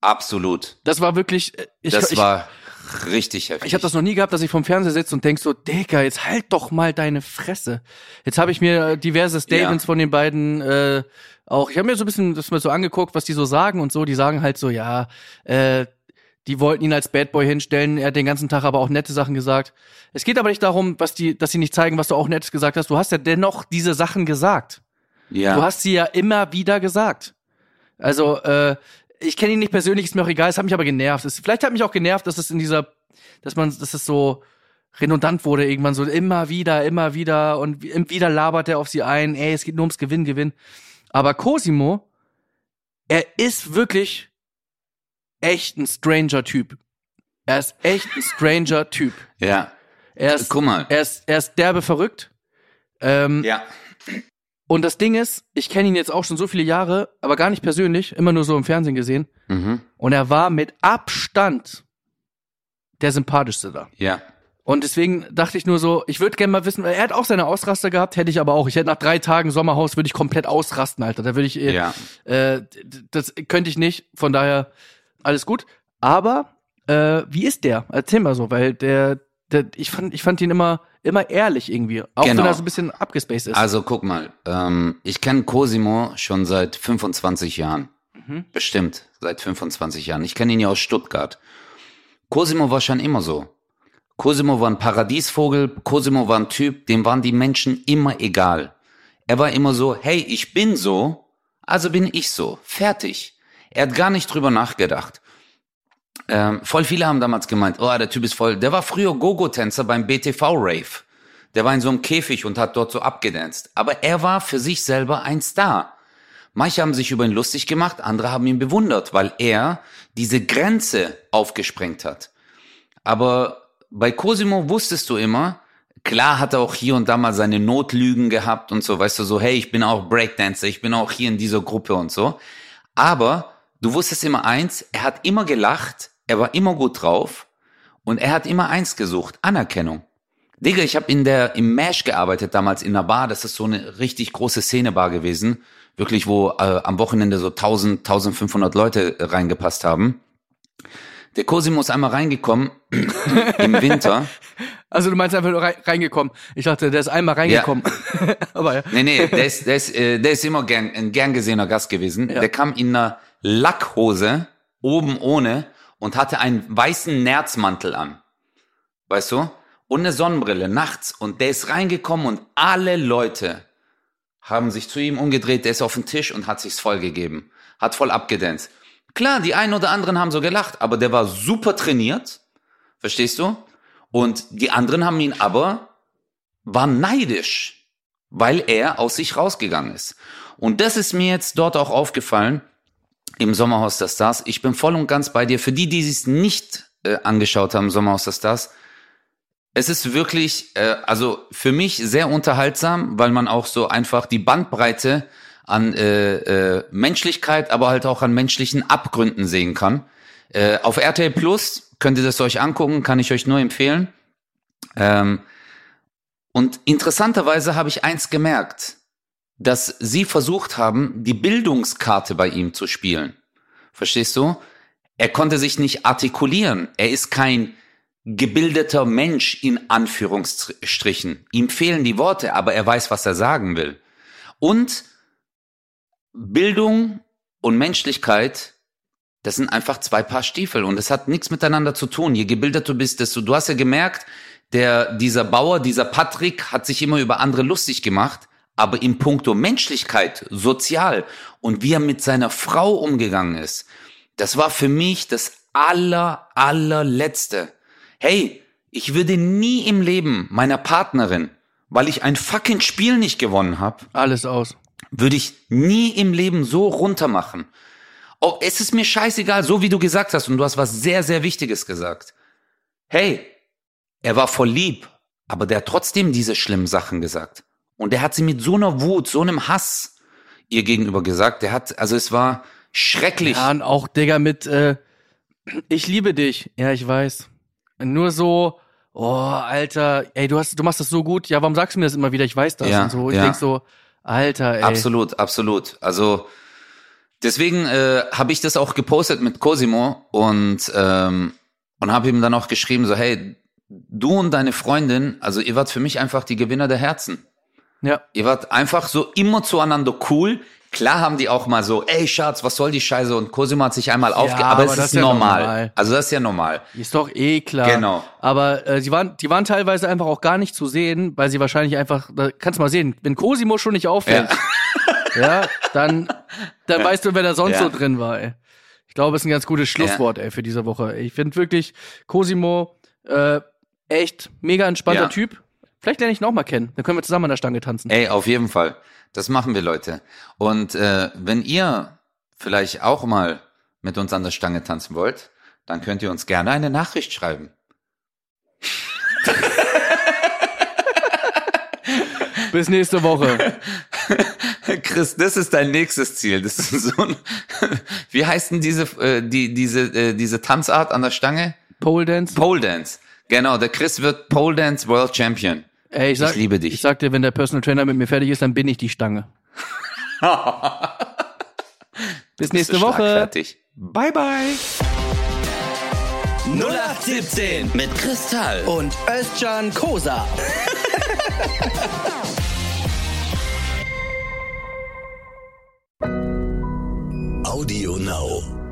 absolut. Das war wirklich äh, ich das ich, war richtig heftig. Ich habe das noch nie gehabt, dass ich vom Fernseher sitze und denk so, Digga, jetzt halt doch mal deine Fresse. Jetzt habe ich mir äh, diverse Statements Ja. von den beiden äh, auch, ich habe mir so ein bisschen das mal so angeguckt, was die so sagen und so. Die sagen halt so, ja, äh, die wollten ihn als Bad Boy hinstellen. Er hat den ganzen Tag aber auch nette Sachen gesagt. Es geht aber nicht darum, was die, dass sie nicht zeigen, was du auch Nettes gesagt hast. Du hast ja dennoch diese Sachen gesagt. ja. Du hast sie ja immer wieder gesagt. Also, äh, ich kenne ihn nicht persönlich, ist mir auch egal, es hat mich aber genervt. Es, vielleicht hat mich auch genervt, dass es in dieser, dass man, dass es so redundant wurde irgendwann so immer wieder, immer wieder und wie- wieder labert er auf sie ein, ey, es geht nur ums Gewinn, Gewinn. Aber Cosimo, er ist wirklich echt ein stranger Typ. Er ist echt ein stranger <laughs> Typ. ja. Er ist, Guck mal. er ist, er ist derbe verrückt. Ähm, Ja. und das Ding ist, ich kenne ihn jetzt auch schon so viele Jahre, aber gar nicht persönlich, immer nur so im Fernsehen gesehen. Mhm. Und er war mit Abstand der sympathischste da. Ja. Und deswegen dachte ich nur so, ich würde gerne mal wissen, er hat auch seine Ausraster gehabt, hätte ich aber auch. Ich hätte nach drei Tagen Sommerhaus würde ich komplett ausrasten, Alter. Da würde ich, äh, Ja. äh, das könnte ich nicht. Von daher alles gut. Aber äh, wie ist der? Erzähl mal so, weil der, der ich fand, ich fand ihn immer, immer ehrlich irgendwie, auch Genau. wenn er so ein bisschen abgespaced ist. Also guck mal, ähm, ich kenne Cosimo schon seit 25 Jahren. Mhm. Bestimmt seit 25 Jahren. Ich kenne ihn ja aus Stuttgart. Cosimo war schon immer so. Cosimo war ein Paradiesvogel, Cosimo war ein Typ, dem waren die Menschen immer egal. Er war immer so, hey, ich bin so, also bin ich so. Fertig. Er hat gar nicht drüber nachgedacht. Ähm, voll viele haben damals gemeint, oh, der Typ ist voll, der war früher Gogo-Tänzer beim BTV-Rave. Der war in so einem Käfig und hat dort so abgedanzt. Aber er war für sich selber ein Star. Manche haben sich über ihn lustig gemacht, andere haben ihn bewundert, weil er diese Grenze aufgesprengt hat. Aber bei Cosimo wusstest du immer, klar hat er auch hier und da mal seine Notlügen gehabt und so, weißt du, so, hey, ich bin auch Breakdancer, ich bin auch hier in dieser Gruppe und so. Aber du wusstest immer eins, er hat immer gelacht, er war immer gut drauf und er hat immer eins gesucht, Anerkennung. Digga, ich habe in der im Mash gearbeitet damals in einer Bar. Das ist so eine richtig große Szenebar gewesen, wirklich wo äh, am Wochenende so 1000 1500 Leute äh, reingepasst haben. Der Cosimo ist einmal reingekommen <laughs> im Winter. Also du meinst einfach nur rein, reingekommen. Ich dachte, der ist einmal reingekommen. <laughs> aber ja. Nee, nee, der ist, der ist, äh, der ist immer gern, ein gern gesehener Gast gewesen. Ja. Der kam in einer Lackhose, oben ohne, und hatte einen weißen Nerzmantel an. Weißt du? Und eine Sonnenbrille nachts. Und der ist reingekommen und alle Leute haben sich zu ihm umgedreht. Der ist auf den Tisch und hat sich's voll gegeben. Hat voll abgedanzt. Klar, die einen oder anderen haben so gelacht, aber der war super trainiert. Verstehst du? Und die anderen haben ihn aber, waren neidisch, weil er aus sich rausgegangen ist. Und das ist mir jetzt dort auch aufgefallen im Sommerhaus der Stars. Ich bin voll und ganz bei dir. Für die, die es nicht äh, angeschaut haben, Sommerhaus der Stars, es ist wirklich, äh, also für mich sehr unterhaltsam, weil man auch so einfach die Bandbreite an äh, äh, Menschlichkeit, aber halt auch an menschlichen Abgründen sehen kann. Äh, auf RTL Plus könnt ihr das euch angucken, kann ich euch nur empfehlen. Ähm, und interessanterweise habe ich eins gemerkt, dass sie versucht haben, die Bildungskarte bei ihm zu spielen. Verstehst du? Er konnte sich nicht artikulieren. Er ist kein gebildeter Mensch in Anführungsstrichen. Ihm fehlen die Worte, aber er weiß, was er sagen will. Und Bildung und Menschlichkeit, das sind einfach zwei Paar Stiefel und es hat nichts miteinander zu tun. Je gebildeter du bist, desto du hast ja gemerkt, der dieser Bauer, dieser Patrick hat sich immer über andere lustig gemacht, aber im Punkto Menschlichkeit, sozial und wie er mit seiner Frau umgegangen ist, das war für mich das aller allerletzte. Hey, ich würde nie im Leben meiner Partnerin, weil ich ein fucking Spiel nicht gewonnen habe, Alles aus. würde ich nie im Leben so runtermachen. Oh, es ist mir scheißegal, so wie du gesagt hast, und du hast was sehr, sehr Wichtiges gesagt. Hey, er war voll lieb, aber der hat trotzdem diese schlimmen Sachen gesagt. Und der hat sie mit so einer Wut, so einem Hass ihr gegenüber gesagt. Der hat, also es war schrecklich. Ja, und auch, Digga, mit, äh, ich liebe dich. Ja, ich weiß. Nur so, oh, Alter, ey, du hast, du machst das so gut. Ja, warum sagst du mir das immer wieder? Ich weiß das Ja, und so. Ich ja. denk so, Alter, ey. Absolut, absolut. Also deswegen äh, habe ich das auch gepostet mit Cosimo und ähm, und habe ihm dann auch geschrieben so hey du und deine Freundin also ihr wart für mich einfach die Gewinner der Herzen Ja. ihr wart einfach so immer zueinander cool klar haben die auch mal so ey Schatz was soll die Scheiße und Cosimo hat sich einmal aufge aber, aber es das ist ja normal. normal. also das ist ja normal Ist doch eh klar. Genau. Aber äh, sie waren, die waren teilweise einfach auch gar nicht zu sehen, weil sie wahrscheinlich einfach, da kannst du mal sehen, wenn Cosimo schon nicht auffällt, ja, dann, dann weißt du, wer da sonst Ja. so drin war, ey. Ich glaube, es ist ein ganz gutes Schlusswort, ey, für diese Woche. Ich finde wirklich Cosimo äh, echt mega entspannter Ja. Typ. Vielleicht lerne ich ihn auch mal kennen. Dann können wir zusammen an der Stange tanzen. Ey, auf jeden Fall. Das machen wir, Leute. Und äh, wenn ihr vielleicht auch mal mit uns an der Stange tanzen wollt, dann könnt ihr uns gerne eine Nachricht schreiben. <laughs> Bis nächste Woche. Chris, das ist dein nächstes Ziel. Das ist so ein, <laughs> wie heißt denn diese, äh, die, diese, äh, diese Tanzart an der Stange? Pole Dance. Pole Dance. Genau, der Chris wird Pole Dance World Champion. Ey, ich, sag, ich liebe dich. Ich sag dir, wenn der Personal Trainer mit mir fertig ist, dann bin ich die Stange. <laughs> Bis nächste Woche. schlagfertig. Bye, bye. 0817 Mit Kristall. und Özcan Kosa. <laughs> Audio Now.